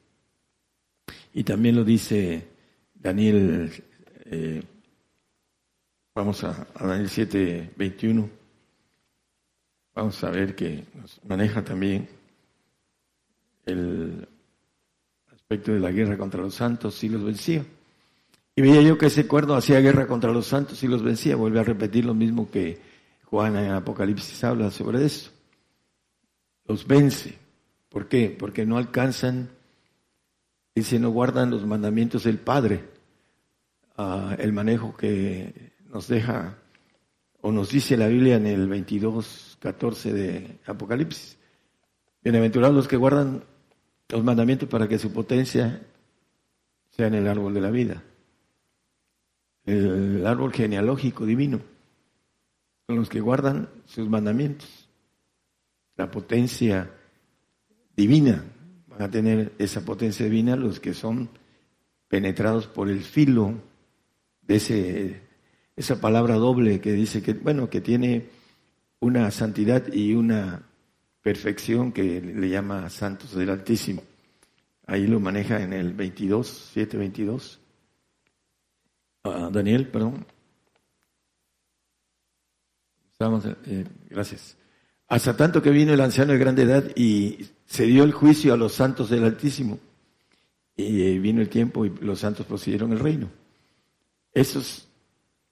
Y también lo dice Daniel, eh, vamos a, Daniel 7, 21. Vamos a ver que nos maneja también el aspecto de la guerra contra los santos y los vencía. Y veía yo que ese cuerno hacía guerra contra los santos y los vencía. Vuelve a repetir lo mismo que Juan en Apocalipsis habla sobre eso. Los vence. ¿Por qué? Porque no alcanzan, dice, no guardan los mandamientos del Padre. Ah, el manejo que nos deja o nos dice la Biblia en el 22, 14 de Apocalipsis. Bienaventurados los que guardan los mandamientos para que su potencia sea en el árbol de la vida el árbol genealógico divino, son los que guardan sus mandamientos. La potencia divina, van a tener esa potencia divina los que son penetrados por el filo de ese, esa palabra doble que dice que, bueno, que tiene una santidad y una perfección que le llama santos del Altísimo. Ahí lo maneja en el 22, 7, 22. Daniel, perdón. Eh, gracias. Hasta tanto que vino el anciano de grande edad y se dio el juicio a los santos del Altísimo. Y eh, vino el tiempo y los santos poseyeron el reino. Esos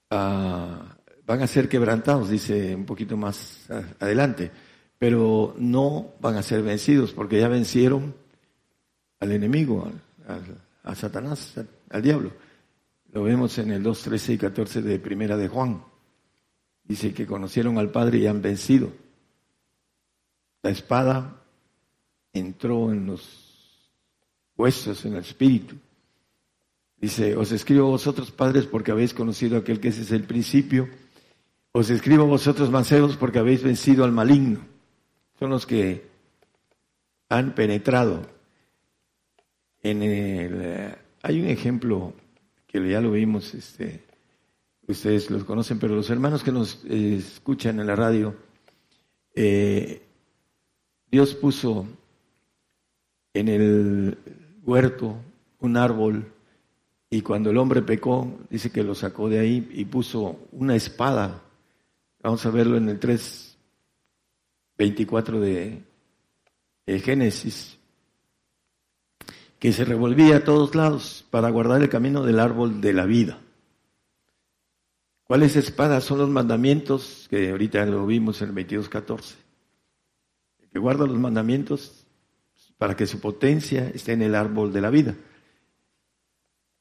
ah, van a ser quebrantados, dice un poquito más adelante, pero no van a ser vencidos porque ya vencieron al enemigo, a Satanás, al diablo. Lo vemos en el 2, 13 y 14 de Primera de Juan. Dice que conocieron al Padre y han vencido. La espada entró en los huesos, en el espíritu. Dice, os escribo vosotros padres porque habéis conocido a aquel que ese es el principio. Os escribo vosotros mancebos porque habéis vencido al maligno. Son los que han penetrado en el... Eh, hay un ejemplo que ya lo vimos, este, ustedes los conocen, pero los hermanos que nos eh, escuchan en la radio, eh, Dios puso en el huerto un árbol y cuando el hombre pecó, dice que lo sacó de ahí y puso una espada. Vamos a verlo en el 3, 24 de, Génesis que se revolvía a todos lados para guardar el camino del árbol de la vida. ¿Cuáles espadas son los mandamientos que ahorita lo vimos en el 22.14? El que guarda los mandamientos para que su potencia esté en el árbol de la vida.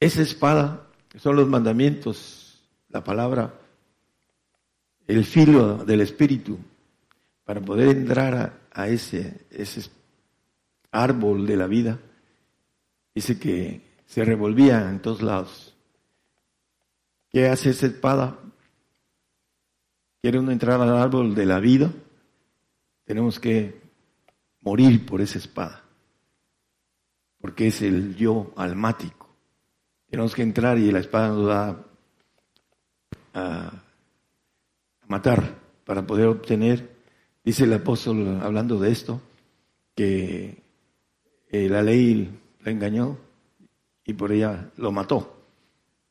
Esa espada son los mandamientos, la palabra, el filo del espíritu, para poder entrar a, ese, ese árbol de la vida Dice que se revolvía en todos lados. ¿Qué hace esa espada? ¿Quiere uno entrar al árbol de la vida? tenemos que morir por esa espada, porque es el yo almático. Tenemos que entrar y la espada nos va a, matar para poder obtener, dice el apóstol hablando de esto, que eh, la ley la engañó y por ella lo mató,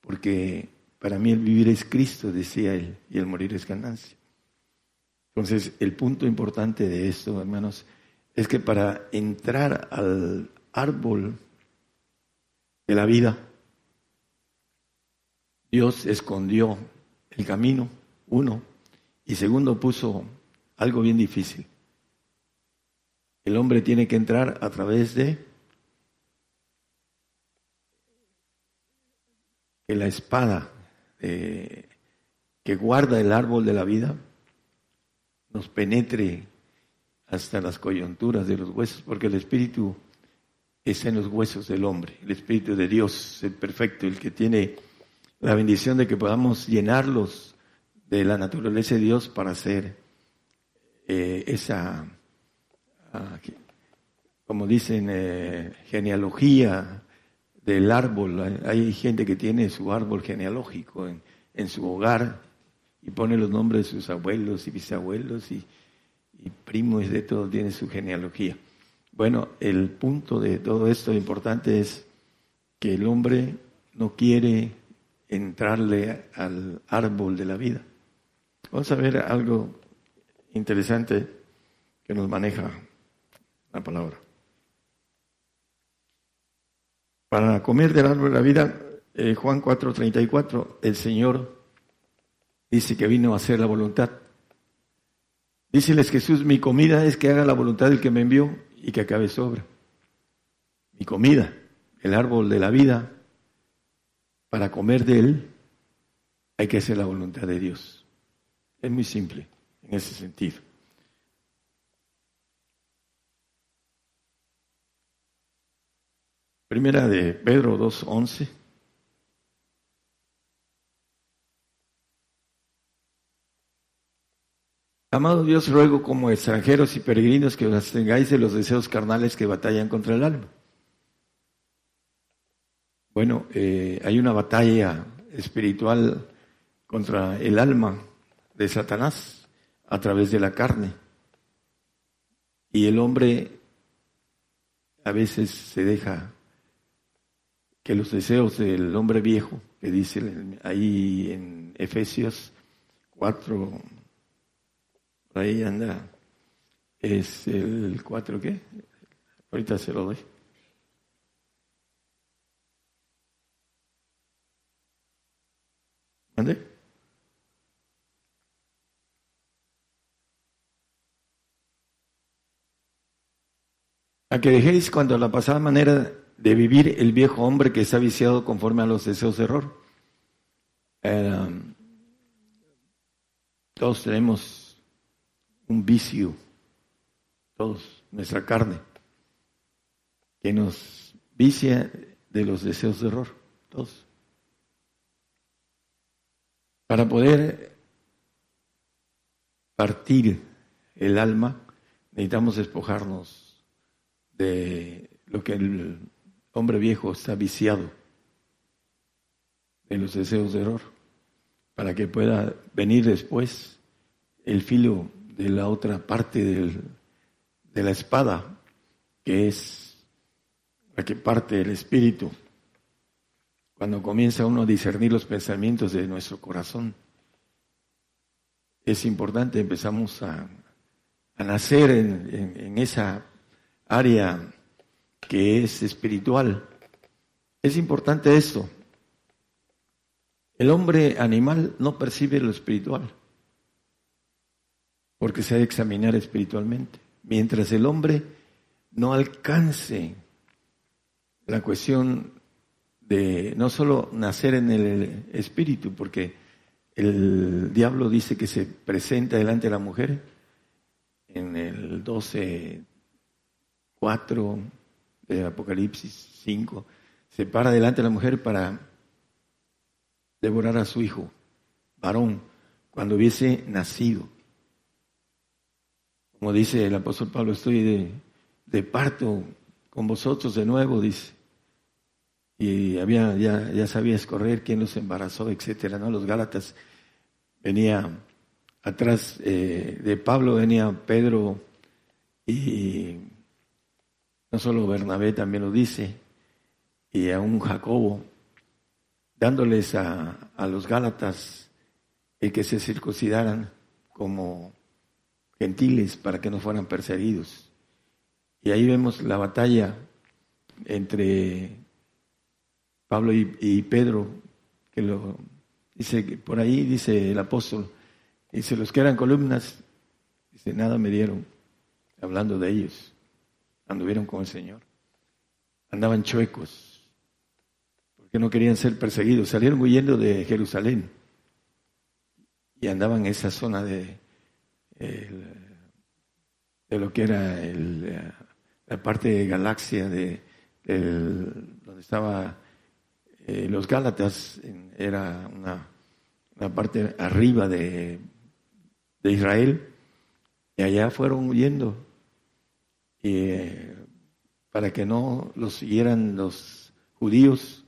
porque para mí el vivir es Cristo, decía él, y el morir es ganancia. Entonces, el punto importante de esto, hermanos, es que para entrar al árbol de la vida, Dios escondió el camino, uno, y segundo puso algo bien difícil. El hombre tiene que entrar a través de que la espada eh, que guarda el árbol de la vida nos penetre hasta las coyunturas de los huesos, porque el Espíritu está en los huesos del hombre, el Espíritu de Dios, el perfecto, el que tiene la bendición de que podamos llenarlos de la naturaleza de Dios para hacer eh, esa, ah, como dicen, eh, genealogía del árbol. Hay gente que tiene su árbol genealógico en, en su hogar y pone los nombres de sus abuelos y bisabuelos y, y primos de todo, tiene su genealogía. Bueno, el punto de todo esto importante es que el hombre no quiere entrarle al árbol de la vida. Vamos a ver algo interesante que nos maneja la palabra. Para comer del árbol de la vida, eh, Juan 4:34, el Señor dice que vino a hacer la voluntad. Díceles Jesús, mi comida es que haga la voluntad del que me envió y que acabe sobra. Mi comida, el árbol de la vida, para comer de él hay que hacer la voluntad de Dios. Es muy simple en ese sentido. Primera de Pedro 2.11. Amado Dios, ruego como extranjeros y peregrinos que os abstengáis de los deseos carnales que batallan contra el alma. Bueno, eh, hay una batalla espiritual contra el alma de Satanás a través de la carne. Y el hombre a veces se deja que los deseos del hombre viejo, que dice ahí en Efesios 4, ahí anda. Es el 4 qué? Ahorita se lo doy. A que dejéis cuando la pasada manera de vivir el viejo hombre que está viciado conforme a los deseos de error. Eh, todos tenemos un vicio, todos, nuestra carne, que nos vicia de los deseos de error, todos. Para poder partir el alma, necesitamos despojarnos de lo que el hombre viejo está viciado, de los deseos de error, para que pueda venir después el filo de la otra parte de la espada, que es la que parte el espíritu. Cuando comienza uno a discernir los pensamientos de nuestro corazón, es importante, empezamos a, nacer en esa área que es espiritual. Es importante esto. El hombre animal no percibe lo espiritual porque se ha de examinar espiritualmente. Mientras el hombre no alcance la cuestión de no solo nacer en el espíritu, porque el diablo dice que se presenta delante de la mujer en el 12, 4 de Apocalipsis 5, se para delante de la mujer para devorar a su hijo, varón, cuando hubiese nacido Como dice el apóstol Pablo, estoy de, de parto con vosotros de nuevo, dice. Y había, ya, ya sabía escorrer quién los embarazó, etcétera, ¿no? Los Gálatas venía atrás eh, de Pablo, venía Pedro y no solo Bernabé también lo dice, y a un Jacobo, dándoles a, a los Gálatas el que se circuncidaran como gentiles para que no fueran perseguidos. Y ahí vemos la batalla entre Pablo y, Pedro, que lo dice, por ahí dice el apóstol, dice, los que eran columnas, dice, nada me dieron, hablando de ellos, anduvieron con el Señor, andaban chuecos, porque no querían ser perseguidos, salieron huyendo de Jerusalén. Y andaban en esa zona de, de lo que era el, la parte de galaxia de, donde estaba eh, los Gálatas, era una, parte arriba de, de, Israel, y allá fueron huyendo eh, para que no los siguieran los judíos,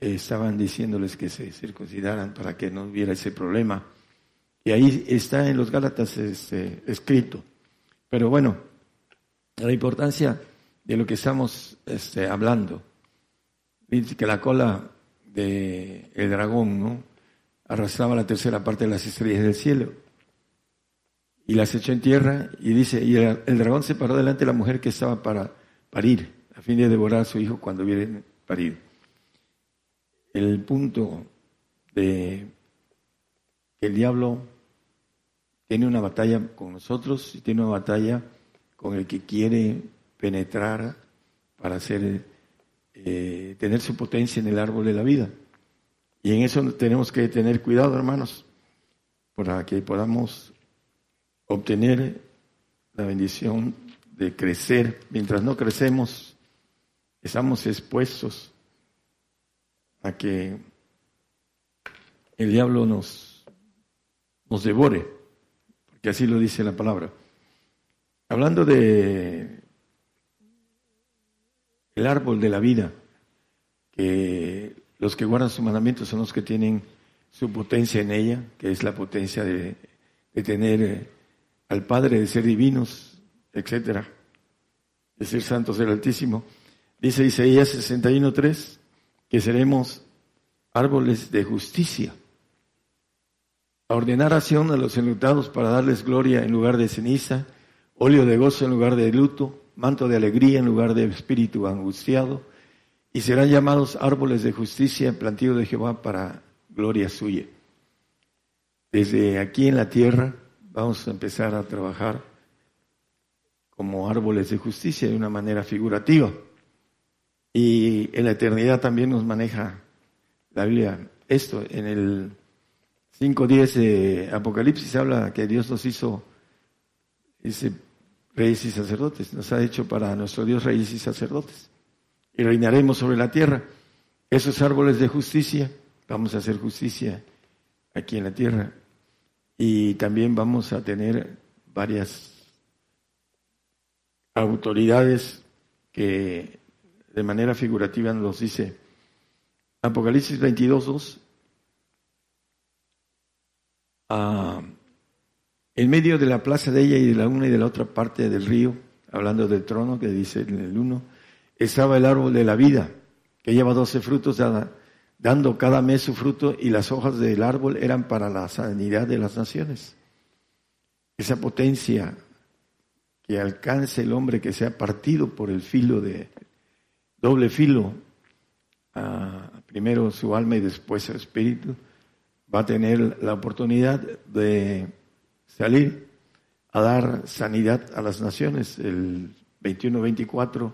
eh, estaban diciéndoles que se circuncidaran para que no hubiera ese problema. Y ahí está en los Gálatas este, escrito. Pero bueno, la importancia de lo que estamos este, hablando. Dice que la cola del el dragón, ¿no? Arrastraba la tercera parte de las estrellas del cielo y las echó en tierra y dice, y el, dragón se paró delante de la mujer que estaba para parir, a fin de devorar a su hijo cuando viene parir. El punto de que el diablo tiene una batalla con nosotros y tiene una batalla con el que quiere penetrar para hacer, eh, tener su potencia en el árbol de la vida. Y en eso tenemos que tener cuidado, hermanos, para que podamos obtener la bendición de crecer. Mientras no crecemos, estamos expuestos a que el diablo nos, nos devore, porque así lo dice la palabra. Hablando de el árbol de la vida, que los que guardan sus mandamientos son los que tienen su potencia en ella, que es la potencia de, tener eh, al Padre, de ser divinos, etcétera, de ser santos del Altísimo. Dice Isaías 61.3 que seremos árboles de justicia. A ordenar acción a los enlutados para darles gloria en lugar de ceniza, óleo de gozo en lugar de luto, manto de alegría en lugar de espíritu angustiado, y serán llamados árboles de justicia, plantío de Jehová para gloria suya. Desde aquí en la tierra vamos a empezar a trabajar como árboles de justicia de una manera figurativa. Y en la eternidad también nos maneja la Biblia esto. En el 5.10 de Apocalipsis habla que Dios nos hizo ese reyes y sacerdotes. Nos ha hecho para nuestro Dios reyes y sacerdotes. Y reinaremos sobre la tierra. Esos árboles de justicia, vamos a hacer justicia aquí en la tierra. Y también vamos a tener varias autoridades que de manera figurativa nos dice Apocalipsis 22, 2. En medio de la plaza de ella y de la una y de la otra parte del río, hablando del trono que dice el uno, estaba el árbol de la vida, que lleva doce frutos, dando cada mes su fruto, y las hojas del árbol eran para la sanidad de las naciones. Esa potencia que alcance el hombre que sea partido por el filo de doble filo, primero su alma y después su espíritu, va a tener la oportunidad de salir a dar sanidad a las naciones. El 21-24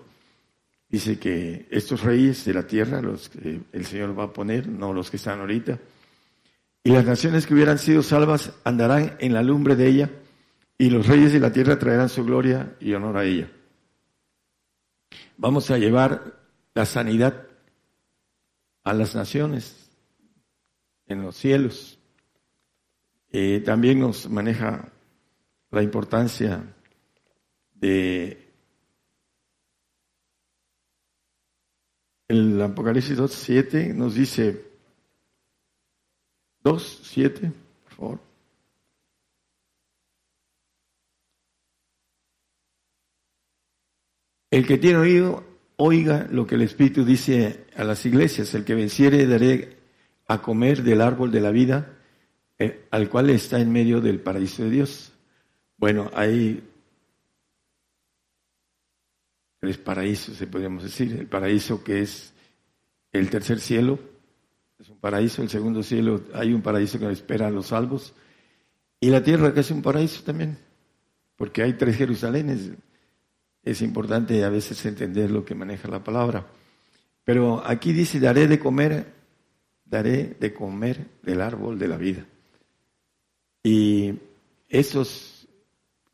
dice que estos reyes de la tierra, los que el Señor va a poner, no los que están ahorita, y las naciones que hubieran sido salvas andarán en la lumbre de ella, y los reyes de la tierra traerán su gloria y honor a ella. Vamos a llevar la sanidad a las naciones en los cielos. Eh, también nos maneja la importancia de el Apocalipsis 2, 7 nos dice 2, 7, por favor. El que tiene oído, oiga lo que el Espíritu dice a las iglesias. El que venciere daré a comer del árbol de la vida, eh, al cual está en medio del paraíso de Dios. Bueno, hay tres paraísos, se podríamos decir. El paraíso que es el tercer cielo, es un paraíso. El segundo cielo, hay un paraíso que espera a los salvos. Y la tierra que es un paraíso también, porque hay tres Jerusalenes. Es importante a veces entender lo que maneja la palabra. Pero aquí dice, daré de comer, daré de comer del árbol de la vida. Y esos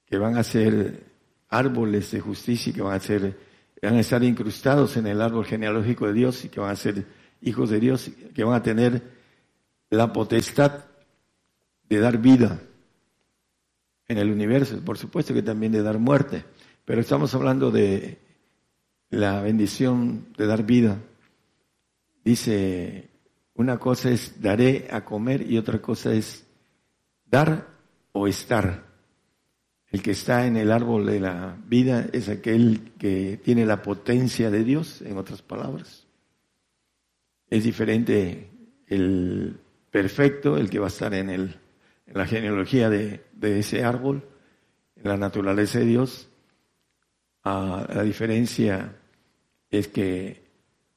que van a ser árboles de justicia y que van a ser, van a estar incrustados en el árbol genealógico de Dios y que van a ser hijos de Dios, que van a tener la potestad de dar vida en el universo, por supuesto que también de dar muerte, pero estamos hablando de la bendición de dar vida. Dice, una cosa es daré a comer y otra cosa es dar o estar. El que está en el árbol de la vida es aquel que tiene la potencia de Dios, en otras palabras. Es diferente el perfecto, el que va a estar en, el, en la genealogía de, ese árbol, en la naturaleza de Dios. a la diferencia es que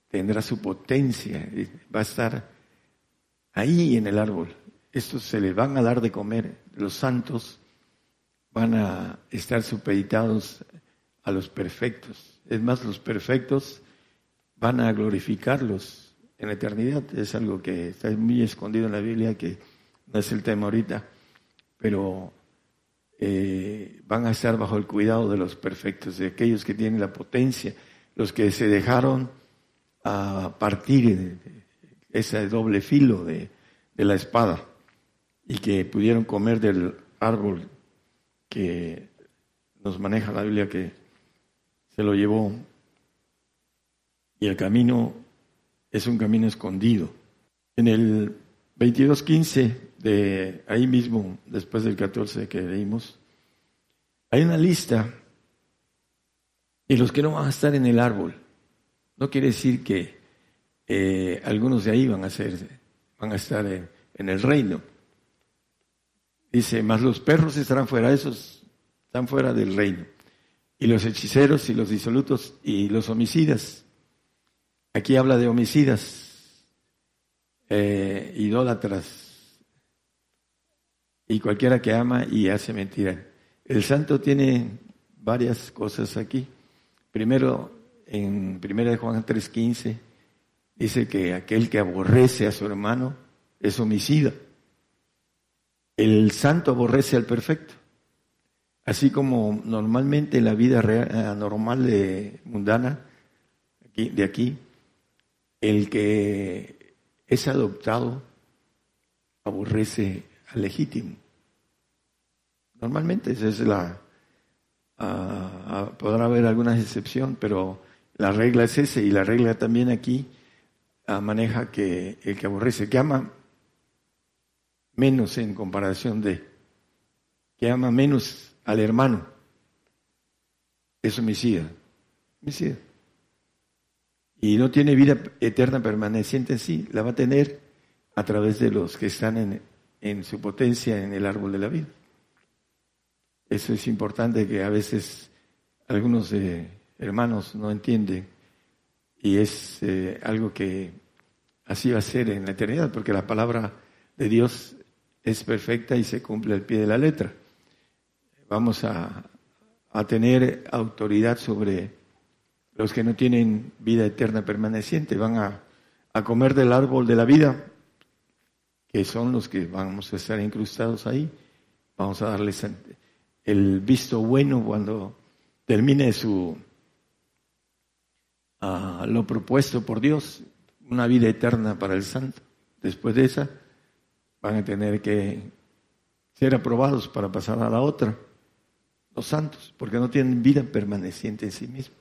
tendrá su potencia, va a estar ahí en el árbol. Estos se les van a dar de comer, los santos van a estar supeditados a los perfectos. Es más, los perfectos van a glorificarlos en eternidad. Es algo que está muy escondido en la Biblia, que no es el tema ahorita, pero eh, van a estar bajo el cuidado de los perfectos, de aquellos que tienen la potencia, los que se dejaron a partir ese doble filo de, de la espada y que pudieron comer del árbol que nos maneja la Biblia que se lo llevó y el camino es un camino escondido. En el 22.15 de ahí mismo, después del 14 que leímos, hay una lista y los que no van a estar en el árbol. No quiere decir que eh, algunos de ahí van a ser, van a estar en, el reino. Dice, más los perros estarán fuera, esos están fuera del reino. Y los hechiceros y los disolutos y los homicidas Aquí habla de homicidas, eh, idólatras y cualquiera que ama y hace mentira. El santo tiene varias cosas aquí. Primero, en 1 Juan 3:15, dice que aquel que aborrece a su hermano es homicida. El santo aborrece al perfecto. Así como normalmente la vida real, normal de mundana de aquí el que es adoptado aborrece al legítimo. Normalmente es la... Ah, ah, podrá haber alguna excepción, pero la regla es esa y la regla también aquí ah, maneja que el que aborrece, que ama menos en comparación de, que ama menos al hermano, es homicida. Homicida y no tiene vida eterna permaneciente en sí, la va a tener a través de los que están en, en su potencia en el árbol de la vida. Eso es importante que a veces algunos eh, hermanos no entienden y es eh, algo que así va a ser en la eternidad, porque la palabra de Dios es perfecta y se cumple al pie de la letra. Vamos a, a tener autoridad sobre los que no tienen vida eterna permaneciente van a, comer del árbol de la vida, que son los que vamos a estar incrustados ahí. Vamos a darles el visto bueno cuando termine su ah, lo propuesto por Dios, una vida eterna para el santo. Después de esa van a tener que ser aprobados para pasar a la otra. Los santos, porque no tienen vida permaneciente en sí mismos.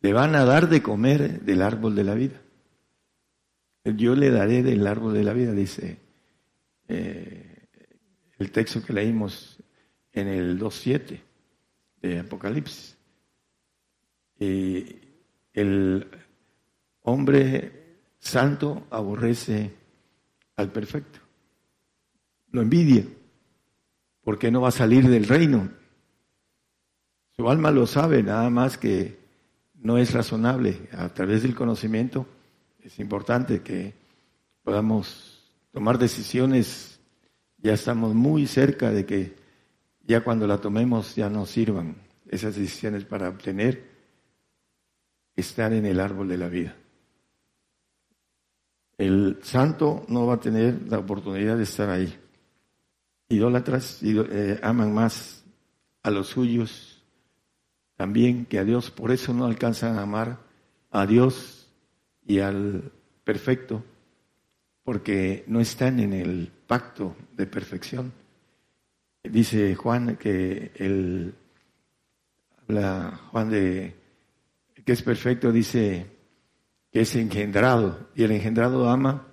Le van a dar de comer del árbol de la vida. Yo le daré del árbol de la vida, dice eh, el texto que leímos en el 2.7 de Apocalipsis. Y el hombre santo aborrece al perfecto, lo envidia, porque no va a salir del reino. Su alma lo sabe, nada más que no es razonable. A través del conocimiento es importante que podamos tomar decisiones. Ya estamos muy cerca de que ya cuando la tomemos ya nos sirvan esas decisiones para obtener estar en el árbol de la vida. El santo no va a tener la oportunidad de estar ahí. Idólatras eh, aman más a los suyos también que a Dios, por eso no alcanzan a amar a Dios y al perfecto, porque no están en el pacto de perfección. Dice Juan que el habla Juan de que es perfecto, dice que es engendrado, y el engendrado ama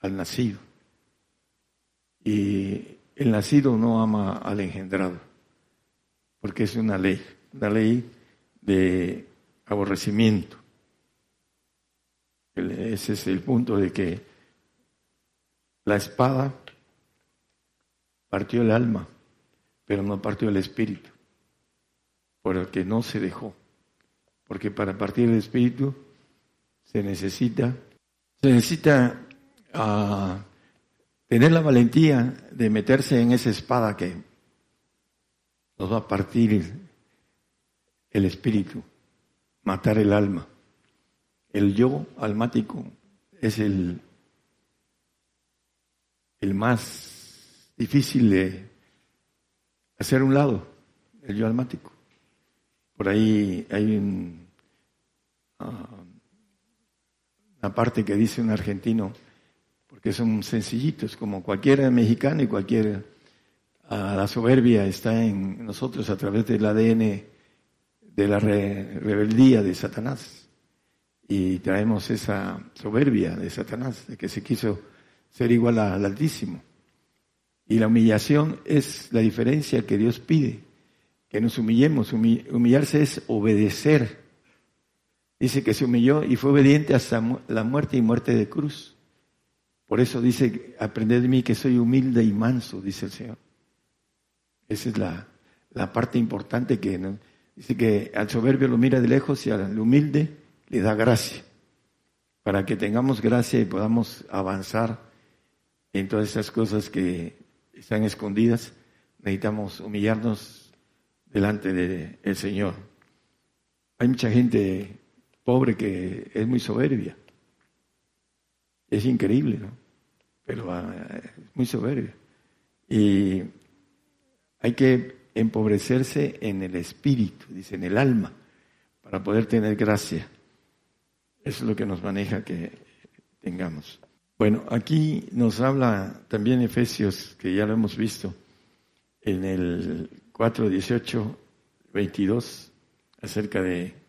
al nacido. Y el nacido no ama al engendrado, porque es una ley, una ley de aborrecimiento. Ese es el punto de que la espada partió el alma, pero no partió el espíritu, por el que no se dejó. Porque para partir el espíritu se necesita, se necesita ah, tener la valentía de meterse en esa espada que nos va a partir el espíritu, matar el alma. El yo almático es el, el más difícil de hacer un lado, el yo almático. Por ahí hay un, ah, una parte que dice un argentino, porque son sencillitos, como cualquier mexicano y cualquier... Ah, la soberbia está en nosotros a través del ADN de la rebeldía de Satanás. Y traemos esa soberbia de Satanás, de que se quiso ser igual al Altísimo. Y la humillación es la diferencia que Dios pide, que nos humillemos. Humillarse es obedecer Dice que se humilló y fue obediente hasta la muerte y muerte de cruz. Por eso dice, aprended de mí que soy humilde y manso, dice el Señor. Esa es la, la parte importante que dice que al soberbio lo mira de lejos y al humilde le da gracia. Para que tengamos gracia y podamos avanzar en todas esas cosas que están escondidas, necesitamos humillarnos delante del Señor. Hay mucha gente pobre que es muy soberbia. Es increíble, ¿no? Pero ah, es muy soberbia. Y hay que empobrecerse en el espíritu, dice, en el alma, para poder tener gracia. Eso es lo que nos maneja que tengamos. Bueno, aquí nos habla también Efesios, que ya lo hemos visto, en el 4, 18, 22, acerca de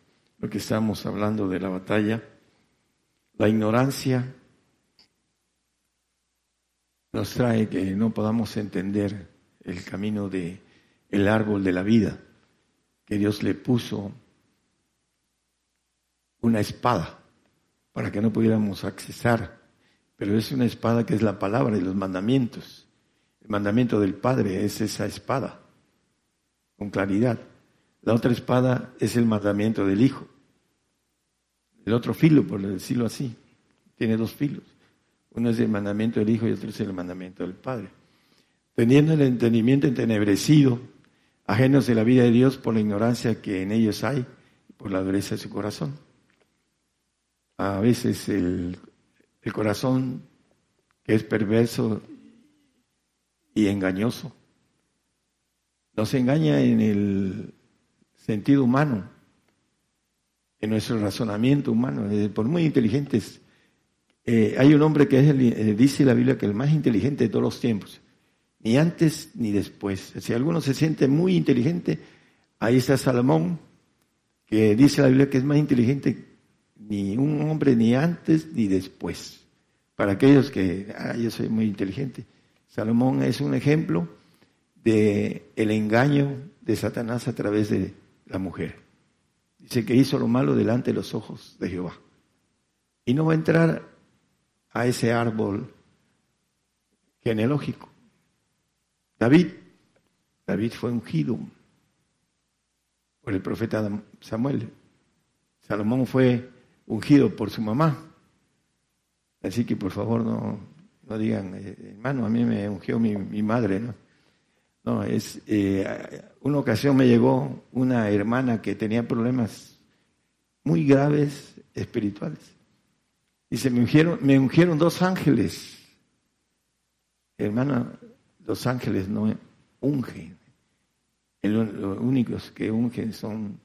lo que estamos hablando de la batalla, la ignorancia nos trae que no podamos entender el camino de el árbol de la vida que Dios le puso una espada para que no pudiéramos accesar, pero es una espada que es la palabra y los mandamientos. El mandamiento del Padre es esa espada, con claridad. La otra espada es el mandamiento del Hijo. El otro filo, por decirlo así, tiene dos filos. Uno es el mandamiento del Hijo y otro es el mandamiento del Padre. Teniendo el entendimiento entenebrecido, ajenos de la vida de Dios por la ignorancia que en ellos hay, por la dureza de su corazón. A veces el, el corazón que es perverso y engañoso, nos engaña en el sentido humano, en nuestro razonamiento humano, eh, por muy inteligentes. Eh, hay un hombre que es, el, eh, dice la Biblia, que el más inteligente de todos los tiempos. ni antes ni después. Si alguno se siente muy inteligente, ahí está Salomón, que dice la Biblia que es más inteligente ni un hombre ni antes ni después. Para aquellos que, ah, yo soy muy inteligente. Salomón es un ejemplo de el engaño de Satanás a través de la mujer. Dice que hizo lo malo delante de los ojos de Jehová. Y no va a entrar a ese árbol genealógico. David, David fue ungido por el profeta Samuel. Salomón fue ungido por su mamá. Así que por favor no, no digan, eh, hermano, a mí me ungió mi, mi madre, ¿no? No, es, eh, una ocasión me llegó una hermana que tenía problemas muy graves espirituales. Y se me ungieron, me ungieron dos ángeles. Hermana, los ángeles no ungen. Los únicos que ungen son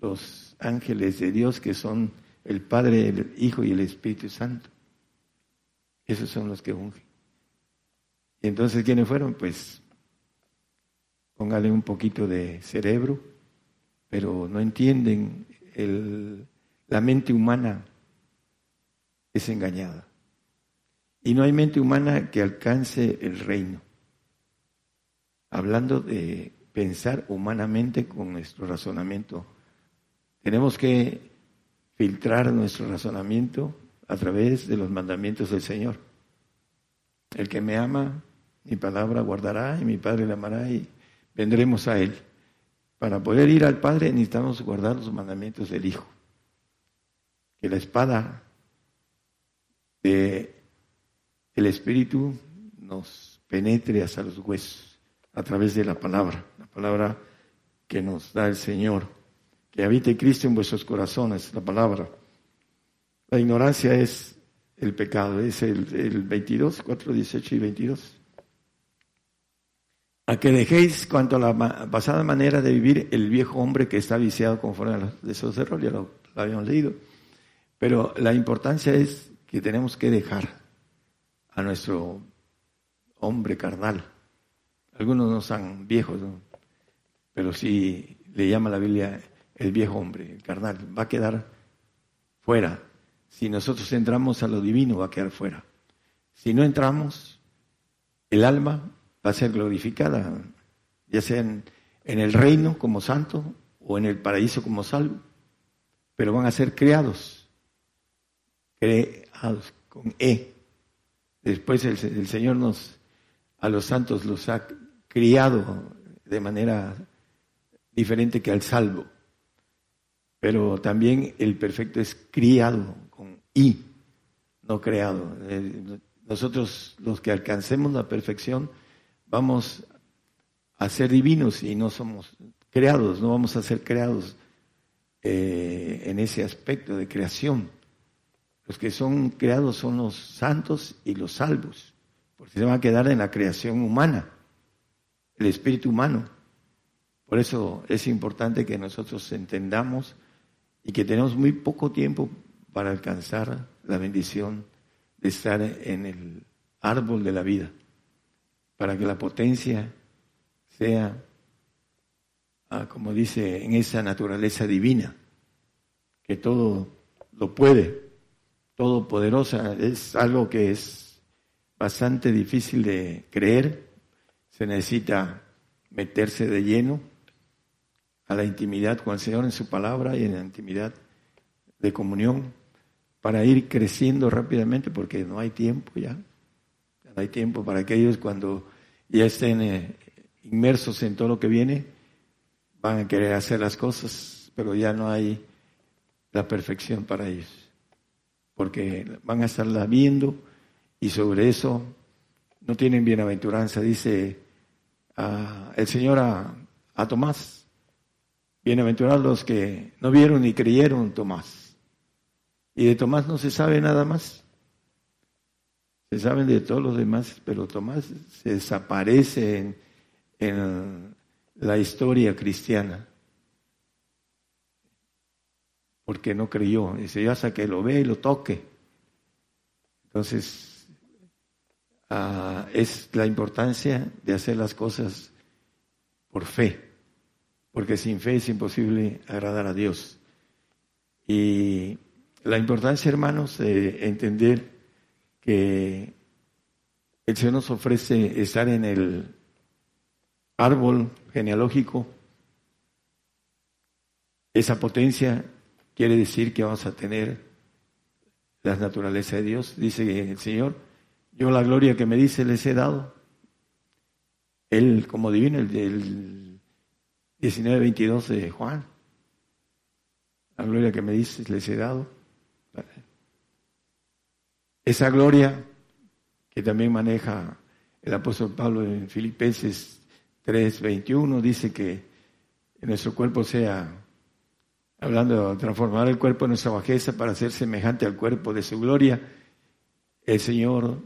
los ángeles de Dios, que son el Padre, el Hijo y el Espíritu Santo. Esos son los que ungen. Y entonces, ¿quiénes fueron? Pues póngale un poquito de cerebro, pero no entienden la mente humana es engañada. Y no hay mente humana que alcance el reino. Hablando de pensar humanamente con nuestro razonamiento, tenemos que filtrar nuestro razonamiento a través de los mandamientos del Señor. El que me ama, mi palabra guardará y mi Padre le amará y vendremos a Él. Para poder ir al Padre necesitamos guardar los mandamientos del Hijo. Que la espada de el Espíritu nos penetre hasta los huesos a través de la palabra, la palabra que nos da el Señor. Que habite Cristo en vuestros corazones, la palabra. La ignorancia es el pecado, es el, el 22, 4, 18 y 22 a que dejéis cuanto a la pasada manera de vivir el viejo hombre que está viciado conforme a los deseos de ya lo, habíamos leído. Pero la importancia es que tenemos que dejar a nuestro hombre carnal. Algunos no son viejos, pero sí le llama la Biblia el viejo hombre, el carnal. Va a quedar fuera. Si nosotros entramos a lo divino, va a quedar fuera. Si no entramos, el alma va a ser glorificada, ya sea en, el reino como santo o en el paraíso como salvo, pero van a ser creados, creados con E. Después el, Señor nos, a los santos los ha criado de manera diferente que al salvo. Pero también el perfecto es criado con I, no creado. Eh, nosotros los que alcancemos la perfección vamos a ser divinos y no somos creados, no vamos a ser creados eh, en ese aspecto de creación. Los que son creados son los santos y los salvos, porque se van a quedar en la creación humana, el espíritu humano. Por eso es importante que nosotros entendamos y que tenemos muy poco tiempo para alcanzar la bendición de estar en el árbol de la vida para que la potencia sea, ah, como dice, en esa naturaleza divina, que todo lo puede, todo poderosa, es algo que es bastante difícil de creer, se necesita meterse de lleno a la intimidad con el Señor en su palabra y en la intimidad de comunión para ir creciendo rápidamente porque no hay tiempo ya. No hay tiempo para aquellos cuando ya estén eh, inmersos en todo lo que viene, van a querer hacer las cosas, pero ya no hay la perfección para ellos, porque van a estarla viendo y sobre eso no tienen bienaventuranza, dice ah, el Señor a, a Tomás, bienaventurados los que no vieron ni creyeron Tomás. Y de Tomás no se sabe nada más. Se saben de todos los demás, pero Tomás se desaparece en, la historia cristiana. Porque no creyó. Dice, yo hasta que lo ve y lo toque. Entonces, ah, es la importancia de hacer las cosas por fe, porque sin fe es imposible agradar a Dios. Y la importancia, hermanos, de entender que el Señor nos ofrece estar en el árbol genealógico. Esa potencia quiere decir que vamos a tener la naturaleza de Dios. Dice el Señor, yo la gloria que me dice les he dado. Él como divino, el del 19-22 de Juan. La gloria que me dice les he dado. Esa gloria que también maneja el apóstol Pablo en Filipenses 3:21, dice que nuestro cuerpo sea, hablando de transformar el cuerpo en nuestra bajeza para ser semejante al cuerpo de su gloria, el Señor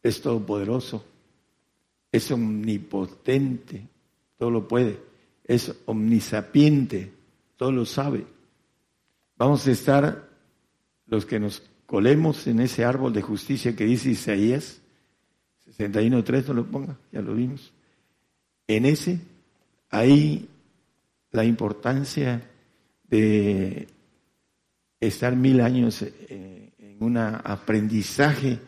es todopoderoso, es omnipotente, todo lo puede, es omnisapiente, todo lo sabe. Vamos a estar los que nos colemos en ese árbol de justicia que dice Isaías 61.3, no lo ponga, ya lo vimos. En ese, hay la importancia de estar mil años eh, en un aprendizaje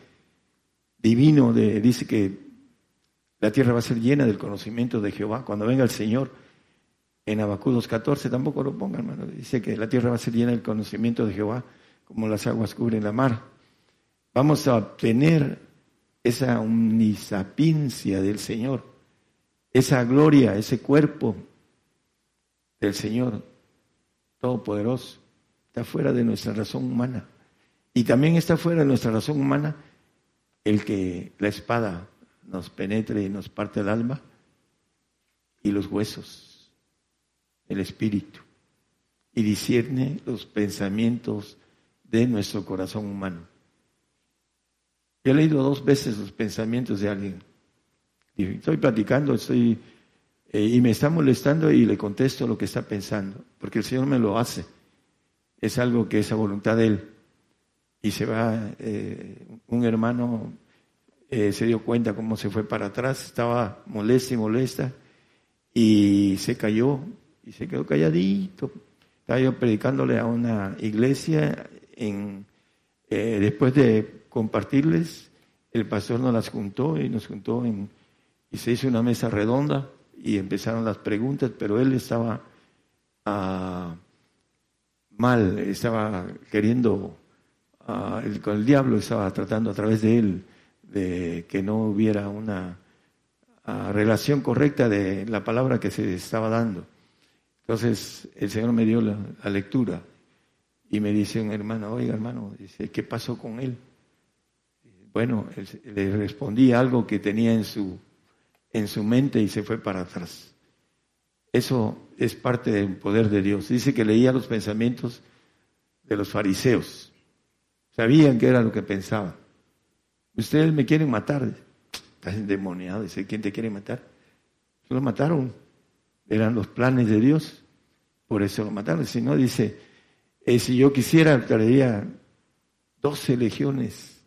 divino, de, dice que la tierra va a ser llena del conocimiento de Jehová. Cuando venga el Señor, en Abacudos 14, tampoco lo ponga, hermano, dice que la tierra va a ser llena del conocimiento de Jehová como las aguas cubren la mar. Vamos a obtener esa omnisapiencia del Señor, esa gloria, ese cuerpo del Señor Todopoderoso. Está fuera de nuestra razón humana. Y también está fuera de nuestra razón humana el que la espada nos penetre y nos parte el alma y los huesos, el espíritu, y discierne los pensamientos de nuestro corazón humano. he leído dos veces los pensamientos de alguien. Estoy platicando, estoy eh, y me está molestando y le contesto lo que está pensando, porque el Señor me lo hace. Es algo que es a voluntad de Él. Y se va, eh, un hermano eh, se dio cuenta cómo se fue para atrás, estaba molesta y molesta, y se cayó, y se quedó calladito. Estaba yo predicándole a una iglesia en, eh, después de compartirles, el pastor nos las juntó y nos juntó en, y se hizo una mesa redonda y empezaron las preguntas, pero él estaba ah, mal, estaba queriendo, ah, con el diablo estaba tratando a través de él de que no hubiera una ah, relación correcta de la palabra que se estaba dando. Entonces el Señor me dio la lectura y me dice un hermano, oiga hermano, dice, ¿qué pasó con él? Bueno, le respondí algo que tenía en su, en su mente y se fue para atrás. Eso es parte del poder de Dios. Dice que leía los pensamientos de los fariseos. Sabían que era lo que pensaba. Ustedes me quieren matar. Estás endemoniado. Dice, ¿quién te quiere matar? Lo mataron. Eran los planes de Dios. Por eso lo mataron. Si no, dice, eh, si yo quisiera, traería doce legiones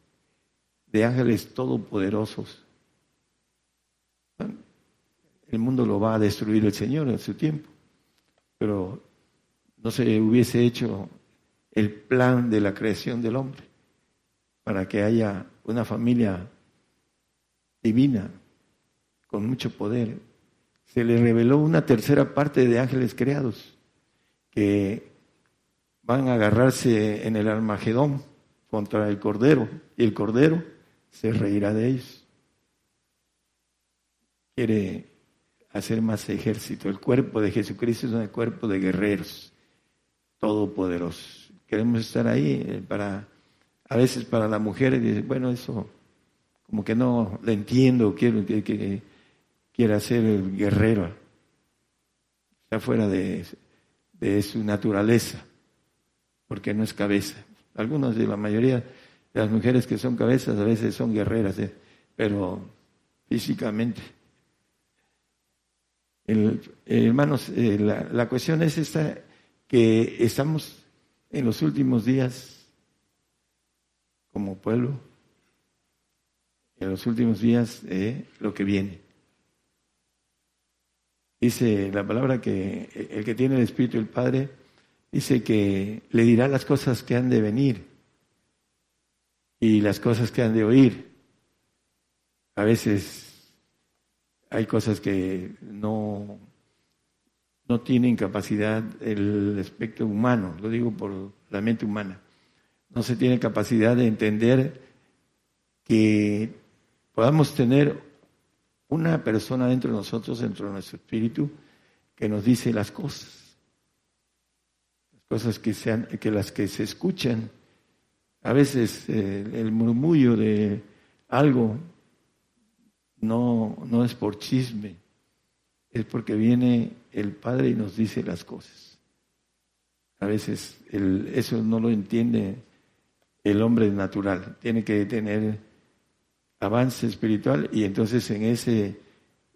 de ángeles todopoderosos. El mundo lo va a destruir el Señor en su tiempo, pero no se hubiese hecho el plan de la creación del hombre para que haya una familia divina con mucho poder. Se le reveló una tercera parte de ángeles creados que van a agarrarse en el Armagedón contra el Cordero y el Cordero se reirá de ellos. Quiere hacer más ejército. El cuerpo de Jesucristo es un cuerpo de guerreros todopoderosos. Queremos estar ahí eh, para, a veces para la mujer, dice, bueno, eso como que no le entiendo, quiero que, que quiera ser el guerrero. Está fuera de, de su naturaleza porque no es cabeza. Algunas de la mayoría de las mujeres que son cabezas a veces son guerreras, ¿eh? pero físicamente. hermanos, eh, la, cuestión es esta, que estamos en los últimos días como pueblo en los últimos días de lo que viene. Dice la palabra que el que tiene el Espíritu del Padre dice que le dirá las cosas que han de venir y las cosas que han de oír. A veces hay cosas que no, no tienen capacidad el aspecto humano, lo digo por la mente humana. No se tiene capacidad de entender que podamos tener una persona dentro de nosotros, dentro de nuestro espíritu, que nos dice las cosas. Cosas que, sean, que las que se escuchan. A veces eh, el murmullo de algo no, no es por chisme, es porque viene el Padre y nos dice las cosas. A veces el, eso no lo entiende el hombre natural. Tiene que tener avance espiritual y entonces en ese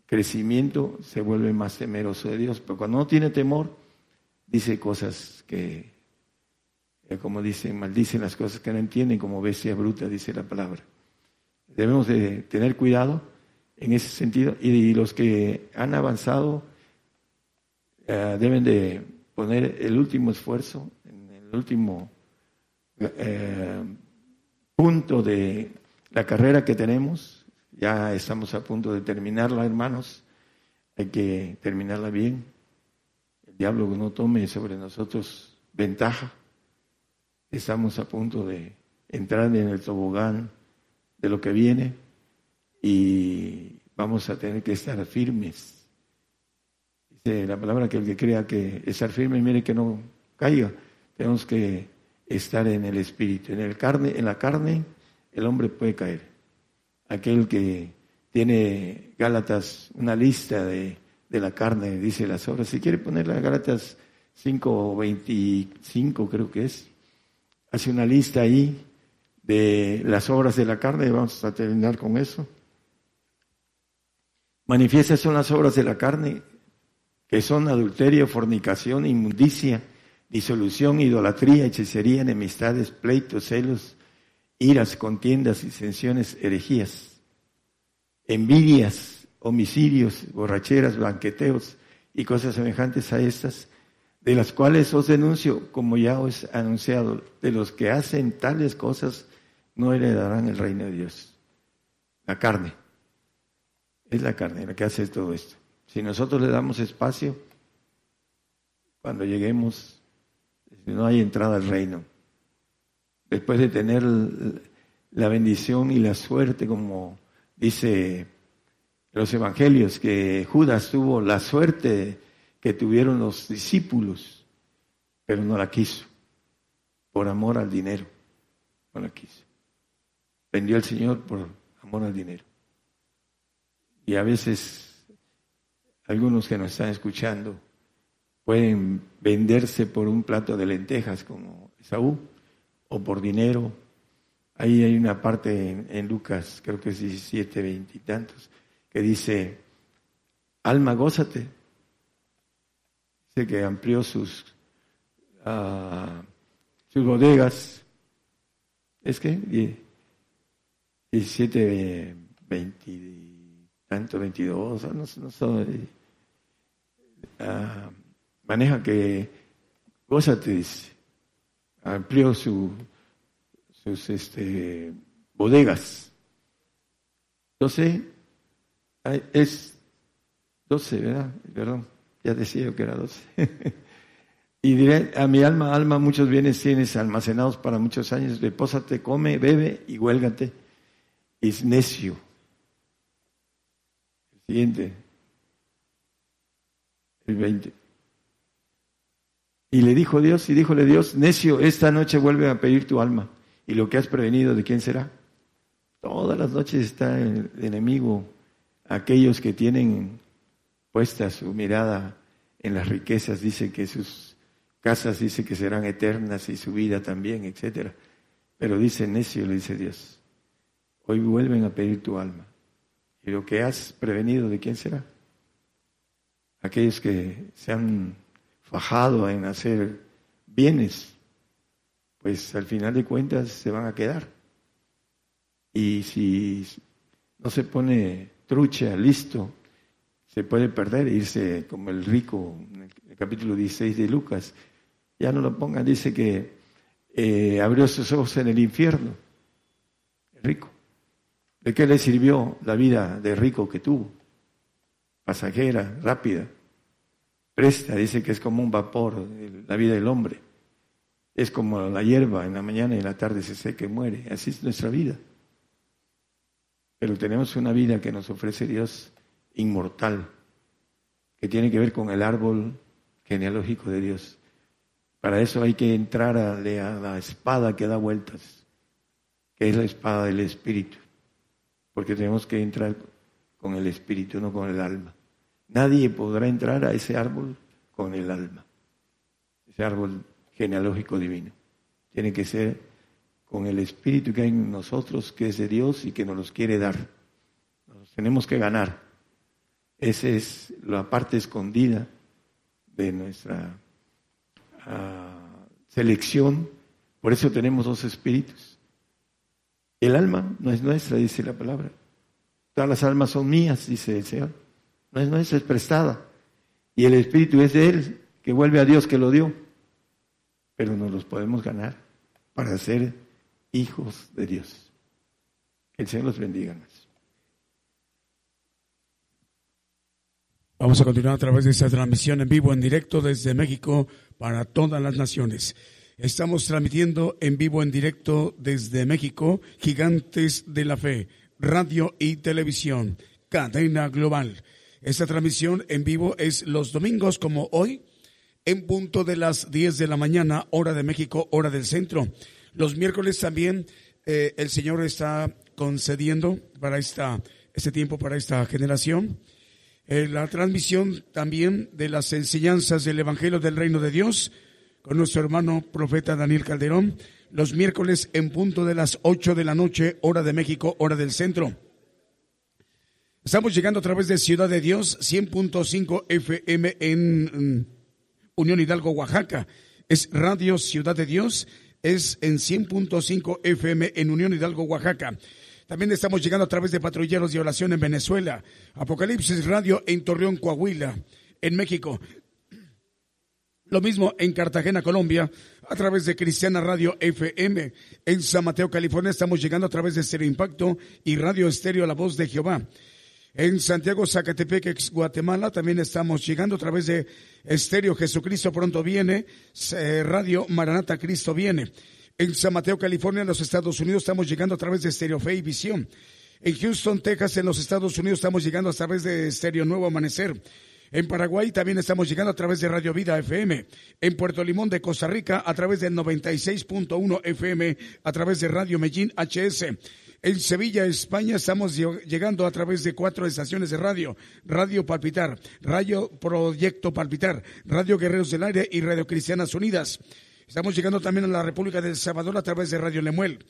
crecimiento se vuelve más temeroso de Dios. Pero cuando no tiene temor, dice cosas que, eh, como dicen, maldicen las cosas que no entienden, como bestia bruta, dice la palabra. Debemos de tener cuidado en ese sentido y los que han avanzado eh, deben de poner el último esfuerzo, el último eh, punto de la carrera que tenemos, ya estamos a punto de terminarla, hermanos, hay que terminarla bien. Diablo no tome sobre nosotros ventaja. Estamos a punto de entrar en el tobogán de lo que viene y vamos a tener que estar firmes. Dice la palabra que el que crea que estar firme, mire que no caiga. Tenemos que estar en el espíritu, en el carne, en la carne el hombre puede caer. Aquel que tiene Gálatas, una lista de, la carne, dice las obras, si quiere ponerla Gálatas 5.25 creo que es, hace una lista ahí de las obras de la carne, vamos a terminar con eso. Manifiestas son las obras de la carne, que son adulterio, fornicación, inmundicia, disolución, idolatría, hechicería, enemistades, pleitos, celos, iras, contiendas, disensiones, herejías, envidias, homicidios, borracheras, banqueteos y cosas semejantes a estas, de las cuales os denuncio, como ya os he anunciado, de los que hacen tales cosas no heredarán el reino de Dios. La carne. Es la carne la que hace todo esto. Si nosotros le damos espacio, cuando lleguemos, no hay entrada al reino después de tener la bendición y la suerte, como dice los evangelios, que Judas tuvo la suerte que tuvieron los discípulos, pero no la quiso, por amor al dinero, no la quiso. Vendió al Señor por amor al dinero. Y a veces algunos que nos están escuchando pueden venderse por un plato de lentejas como Esaú o por dinero. Ahí hay una parte en, Lucas, creo que es 17, 20 y tantos, que dice, alma, gózate. Dice que amplió sus, uh, sus bodegas. ¿Es que? 17, 20 tanto, 22, no, no uh, maneja que gózate, dice amplió su, sus este, bodegas. 12, es 12, ¿verdad? Perdón, ya decía yo que era 12. y diré, a mi alma, alma, muchos bienes tienes almacenados para muchos años, repósate, come, bebe y huélgate. Es necio. El siguiente, el 20. Y le dijo Dios, y díjole Dios, necio, esta noche vuelve a pedir tu alma. Y lo que has prevenido, ¿de quién será? Todas las noches está el enemigo, aquellos que tienen puesta su mirada en las riquezas, dice que sus casas dice que serán eternas y su vida también, etcétera. Pero dice necio, le dice Dios, hoy vuelven a pedir tu alma. Y lo que has prevenido, ¿de quién será? Aquellos que se han bajado en hacer bienes, pues al final de cuentas se van a quedar. Y si no se pone trucha, listo, se puede perder e irse como el rico en el capítulo 16 de Lucas. Ya no lo pongan, dice que eh, abrió sus ojos en el infierno, el rico. ¿De qué le sirvió la vida de rico que tuvo? Pasajera, rápida, presta, dice que es como un vapor la vida del hombre. Es como la hierba, en la mañana y en la tarde se seca y muere. Así es nuestra vida. Pero tenemos una vida que nos ofrece Dios inmortal, que tiene que ver con el árbol genealógico de Dios. Para eso hay que entrar a, la espada que da vueltas, que es la espada del Espíritu, porque tenemos que entrar con el Espíritu, no con el alma. Nadie podrá entrar a ese árbol con el alma, ese árbol genealógico divino. Tiene que ser con el espíritu que hay en nosotros, que es de Dios y que nos los quiere dar. Nos tenemos que ganar. Esa es la parte escondida de nuestra ah, selección. Por eso tenemos dos espíritus. El alma no es nuestra, dice la palabra. Todas las almas son mías, dice el Señor. No es nuestra, es prestada. Y el espíritu es de Él, que vuelve a Dios que lo dio pero nos los podemos ganar para ser hijos de Dios. El Señor los bendiga. Vamos a continuar a través de esta transmisión en vivo, en directo desde México para todas las naciones. Estamos transmitiendo en vivo, en directo desde México, Gigantes de la Fe, radio y televisión, cadena global. Esta transmisión en vivo es los domingos como hoy, en punto de las 10 de la mañana, hora de México, hora del centro. Los miércoles también eh, el Señor está concediendo para esta, este tiempo, para esta generación, eh, la transmisión también de las enseñanzas del Evangelio del Reino de Dios con nuestro hermano profeta Daniel Calderón, los miércoles en punto de las 8 de la noche, hora de México, hora del centro. Estamos llegando a través de Ciudad de Dios, 100.5 FM en Unión Hidalgo, Oaxaca. Es Radio Ciudad de Dios, es en 100.5 FM en Unión Hidalgo, Oaxaca. También estamos llegando a través de patrulleros de oración en Venezuela, Apocalipsis Radio en Torreón, Coahuila, en México. Lo mismo en Cartagena, Colombia, a través de Cristiana Radio FM. En San Mateo, California, estamos llegando a través de Stereo Impacto y Radio Estéreo La Voz de Jehová. En Santiago, Zacatepec, Guatemala, también estamos llegando a través de Estéreo Jesucristo Pronto Viene, Radio Maranata Cristo Viene. En San Mateo, California, en los Estados Unidos, estamos llegando a través de Estéreo Fe y Visión. En Houston, Texas, en los Estados Unidos, estamos llegando a través de Estéreo Nuevo Amanecer. En Paraguay también estamos llegando a través de Radio Vida FM. En Puerto Limón de Costa Rica a través del 96.1 FM, a través de Radio Medellín HS. En Sevilla, España, estamos llegando a través de cuatro estaciones de radio. Radio Palpitar, Radio Proyecto Palpitar, Radio Guerreros del Aire y Radio Cristianas Unidas. Estamos llegando también a la República del Salvador a través de Radio Lemuel.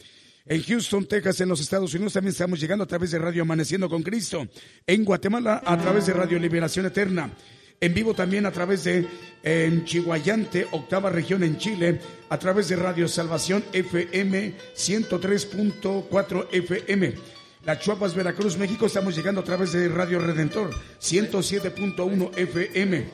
En Houston, Texas, en los Estados Unidos, también estamos llegando a través de Radio Amaneciendo con Cristo. En Guatemala, a través de Radio Liberación Eterna en vivo también a través de en octava región en Chile, a través de Radio Salvación FM 103.4 FM. La Chuapas, Veracruz, México, estamos llegando a través de Radio Redentor 107.1 FM.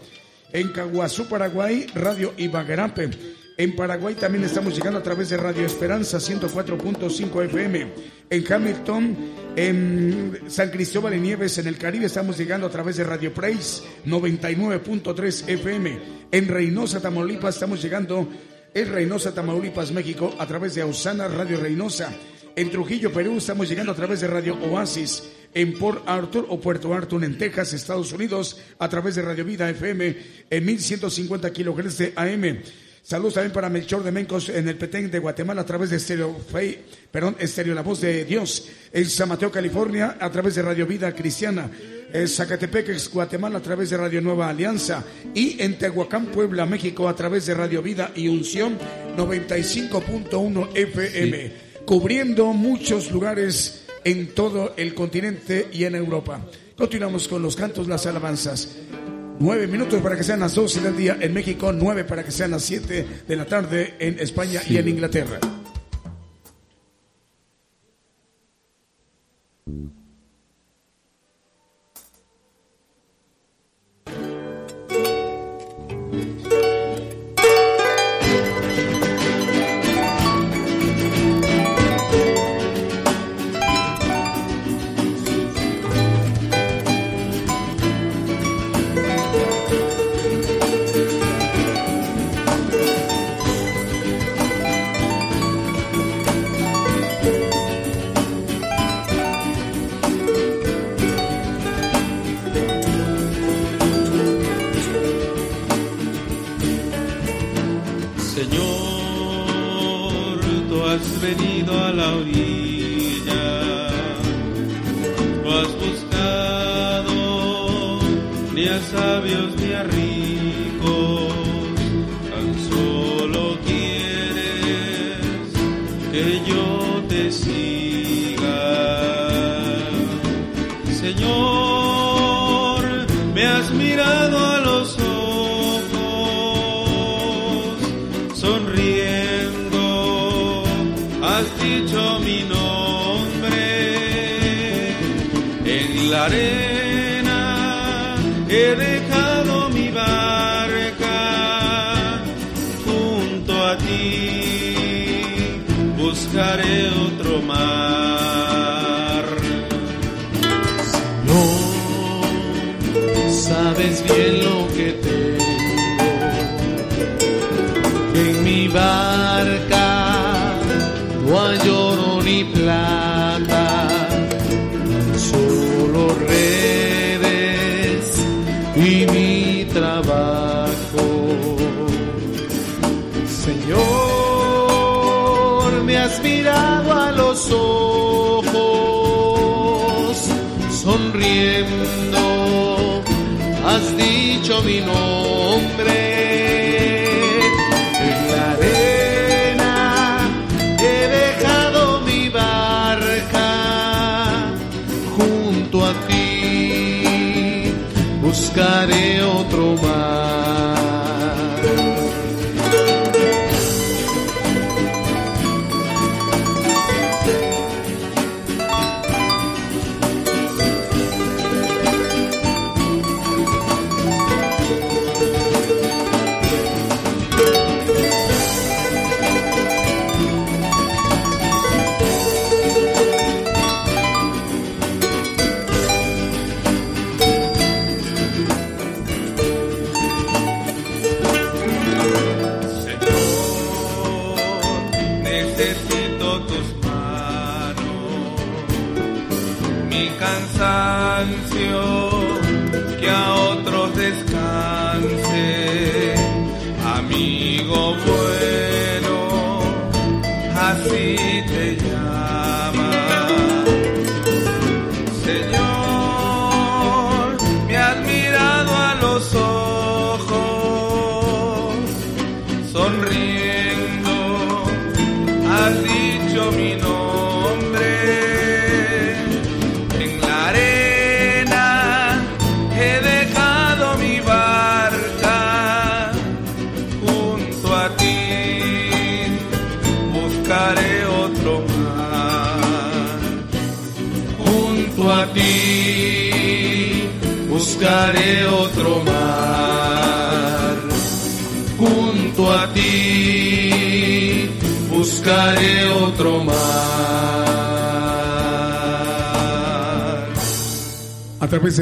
En Caguazú, Paraguay, Radio Ibaguerape en Paraguay también estamos llegando a través de Radio Esperanza 104.5 FM. En Hamilton, en San Cristóbal de Nieves, en el Caribe, estamos llegando a través de Radio Praise 99.3 FM. En Reynosa, Tamaulipas, estamos llegando en Reynosa, Tamaulipas, México, a través de Ausana Radio Reynosa. En Trujillo, Perú, estamos llegando a través de Radio Oasis. En Port Arthur o Puerto Arthur, en Texas, Estados Unidos, a través de Radio Vida FM en 1150 kilohertz de AM. Saludos también para Melchor de Mencos en el Petén de Guatemala a través de Estéreo Fe, perdón, Estéreo La Voz de Dios. En San Mateo, California, a través de Radio Vida Cristiana. En Zacatepec, Guatemala, a través de Radio Nueva Alianza. Y en Tehuacán, Puebla, México, a través de Radio Vida y Unción 95.1 FM. Cubriendo muchos lugares en todo el continente y en Europa. Continuamos con los cantos, las alabanzas. Nueve minutos para que sean las doce del día en México, nueve para que sean las siete de la tarde en España y en Inglaterra. No.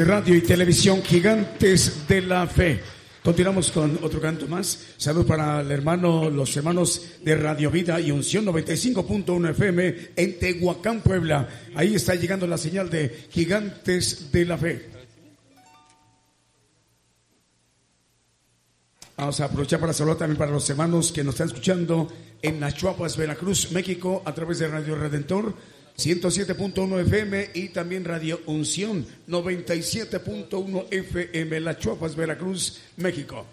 Radio y televisión Gigantes de la Fe. Continuamos con otro canto más. Salud para el hermano, los hermanos de Radio Vida y Unción 95.1 FM en Tehuacán, Puebla. Ahí está llegando la señal de Gigantes de la Fe. Vamos a aprovechar para saludar también para los hermanos que nos están escuchando en Nachuapas, Veracruz, México, a través de Radio Redentor 107.1 FM y también Radio Unción 97.1 FM, La Chuapas, Veracruz, México.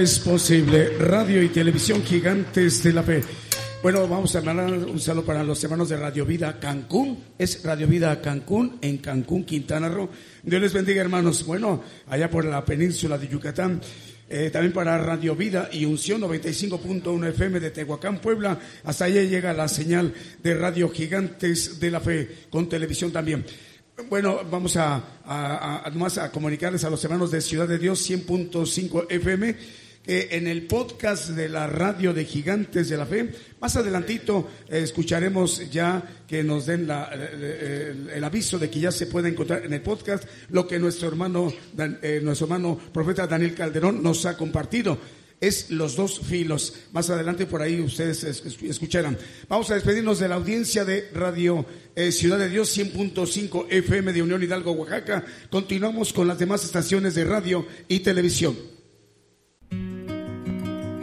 Es posible, radio y televisión gigantes de la fe. Bueno, vamos a mandar un saludo para los hermanos de Radio Vida Cancún. Es Radio Vida Cancún, en Cancún, Quintana Roo. Dios les bendiga, hermanos. Bueno, allá por la península de Yucatán. Eh, también para Radio Vida y Unción 95.1 FM de Tehuacán, Puebla. Hasta allá llega la señal de Radio Gigantes de la Fe, con televisión también. Bueno, vamos a, a, a, a comunicarles a los hermanos de Ciudad de Dios 100.5 FM que en el podcast de la radio de Gigantes de la Fe, más adelantito eh, escucharemos ya que nos den la, eh, el, aviso de que ya se puede encontrar en el podcast lo que nuestro hermano, eh, nuestro hermano profeta Daniel Calderón nos ha compartido es los dos filos. Más adelante por ahí ustedes es- es- escucharán. Vamos a despedirnos de la audiencia de Radio eh, Ciudad de Dios 100.5 FM de Unión Hidalgo, Oaxaca. Continuamos con las demás estaciones de radio y televisión.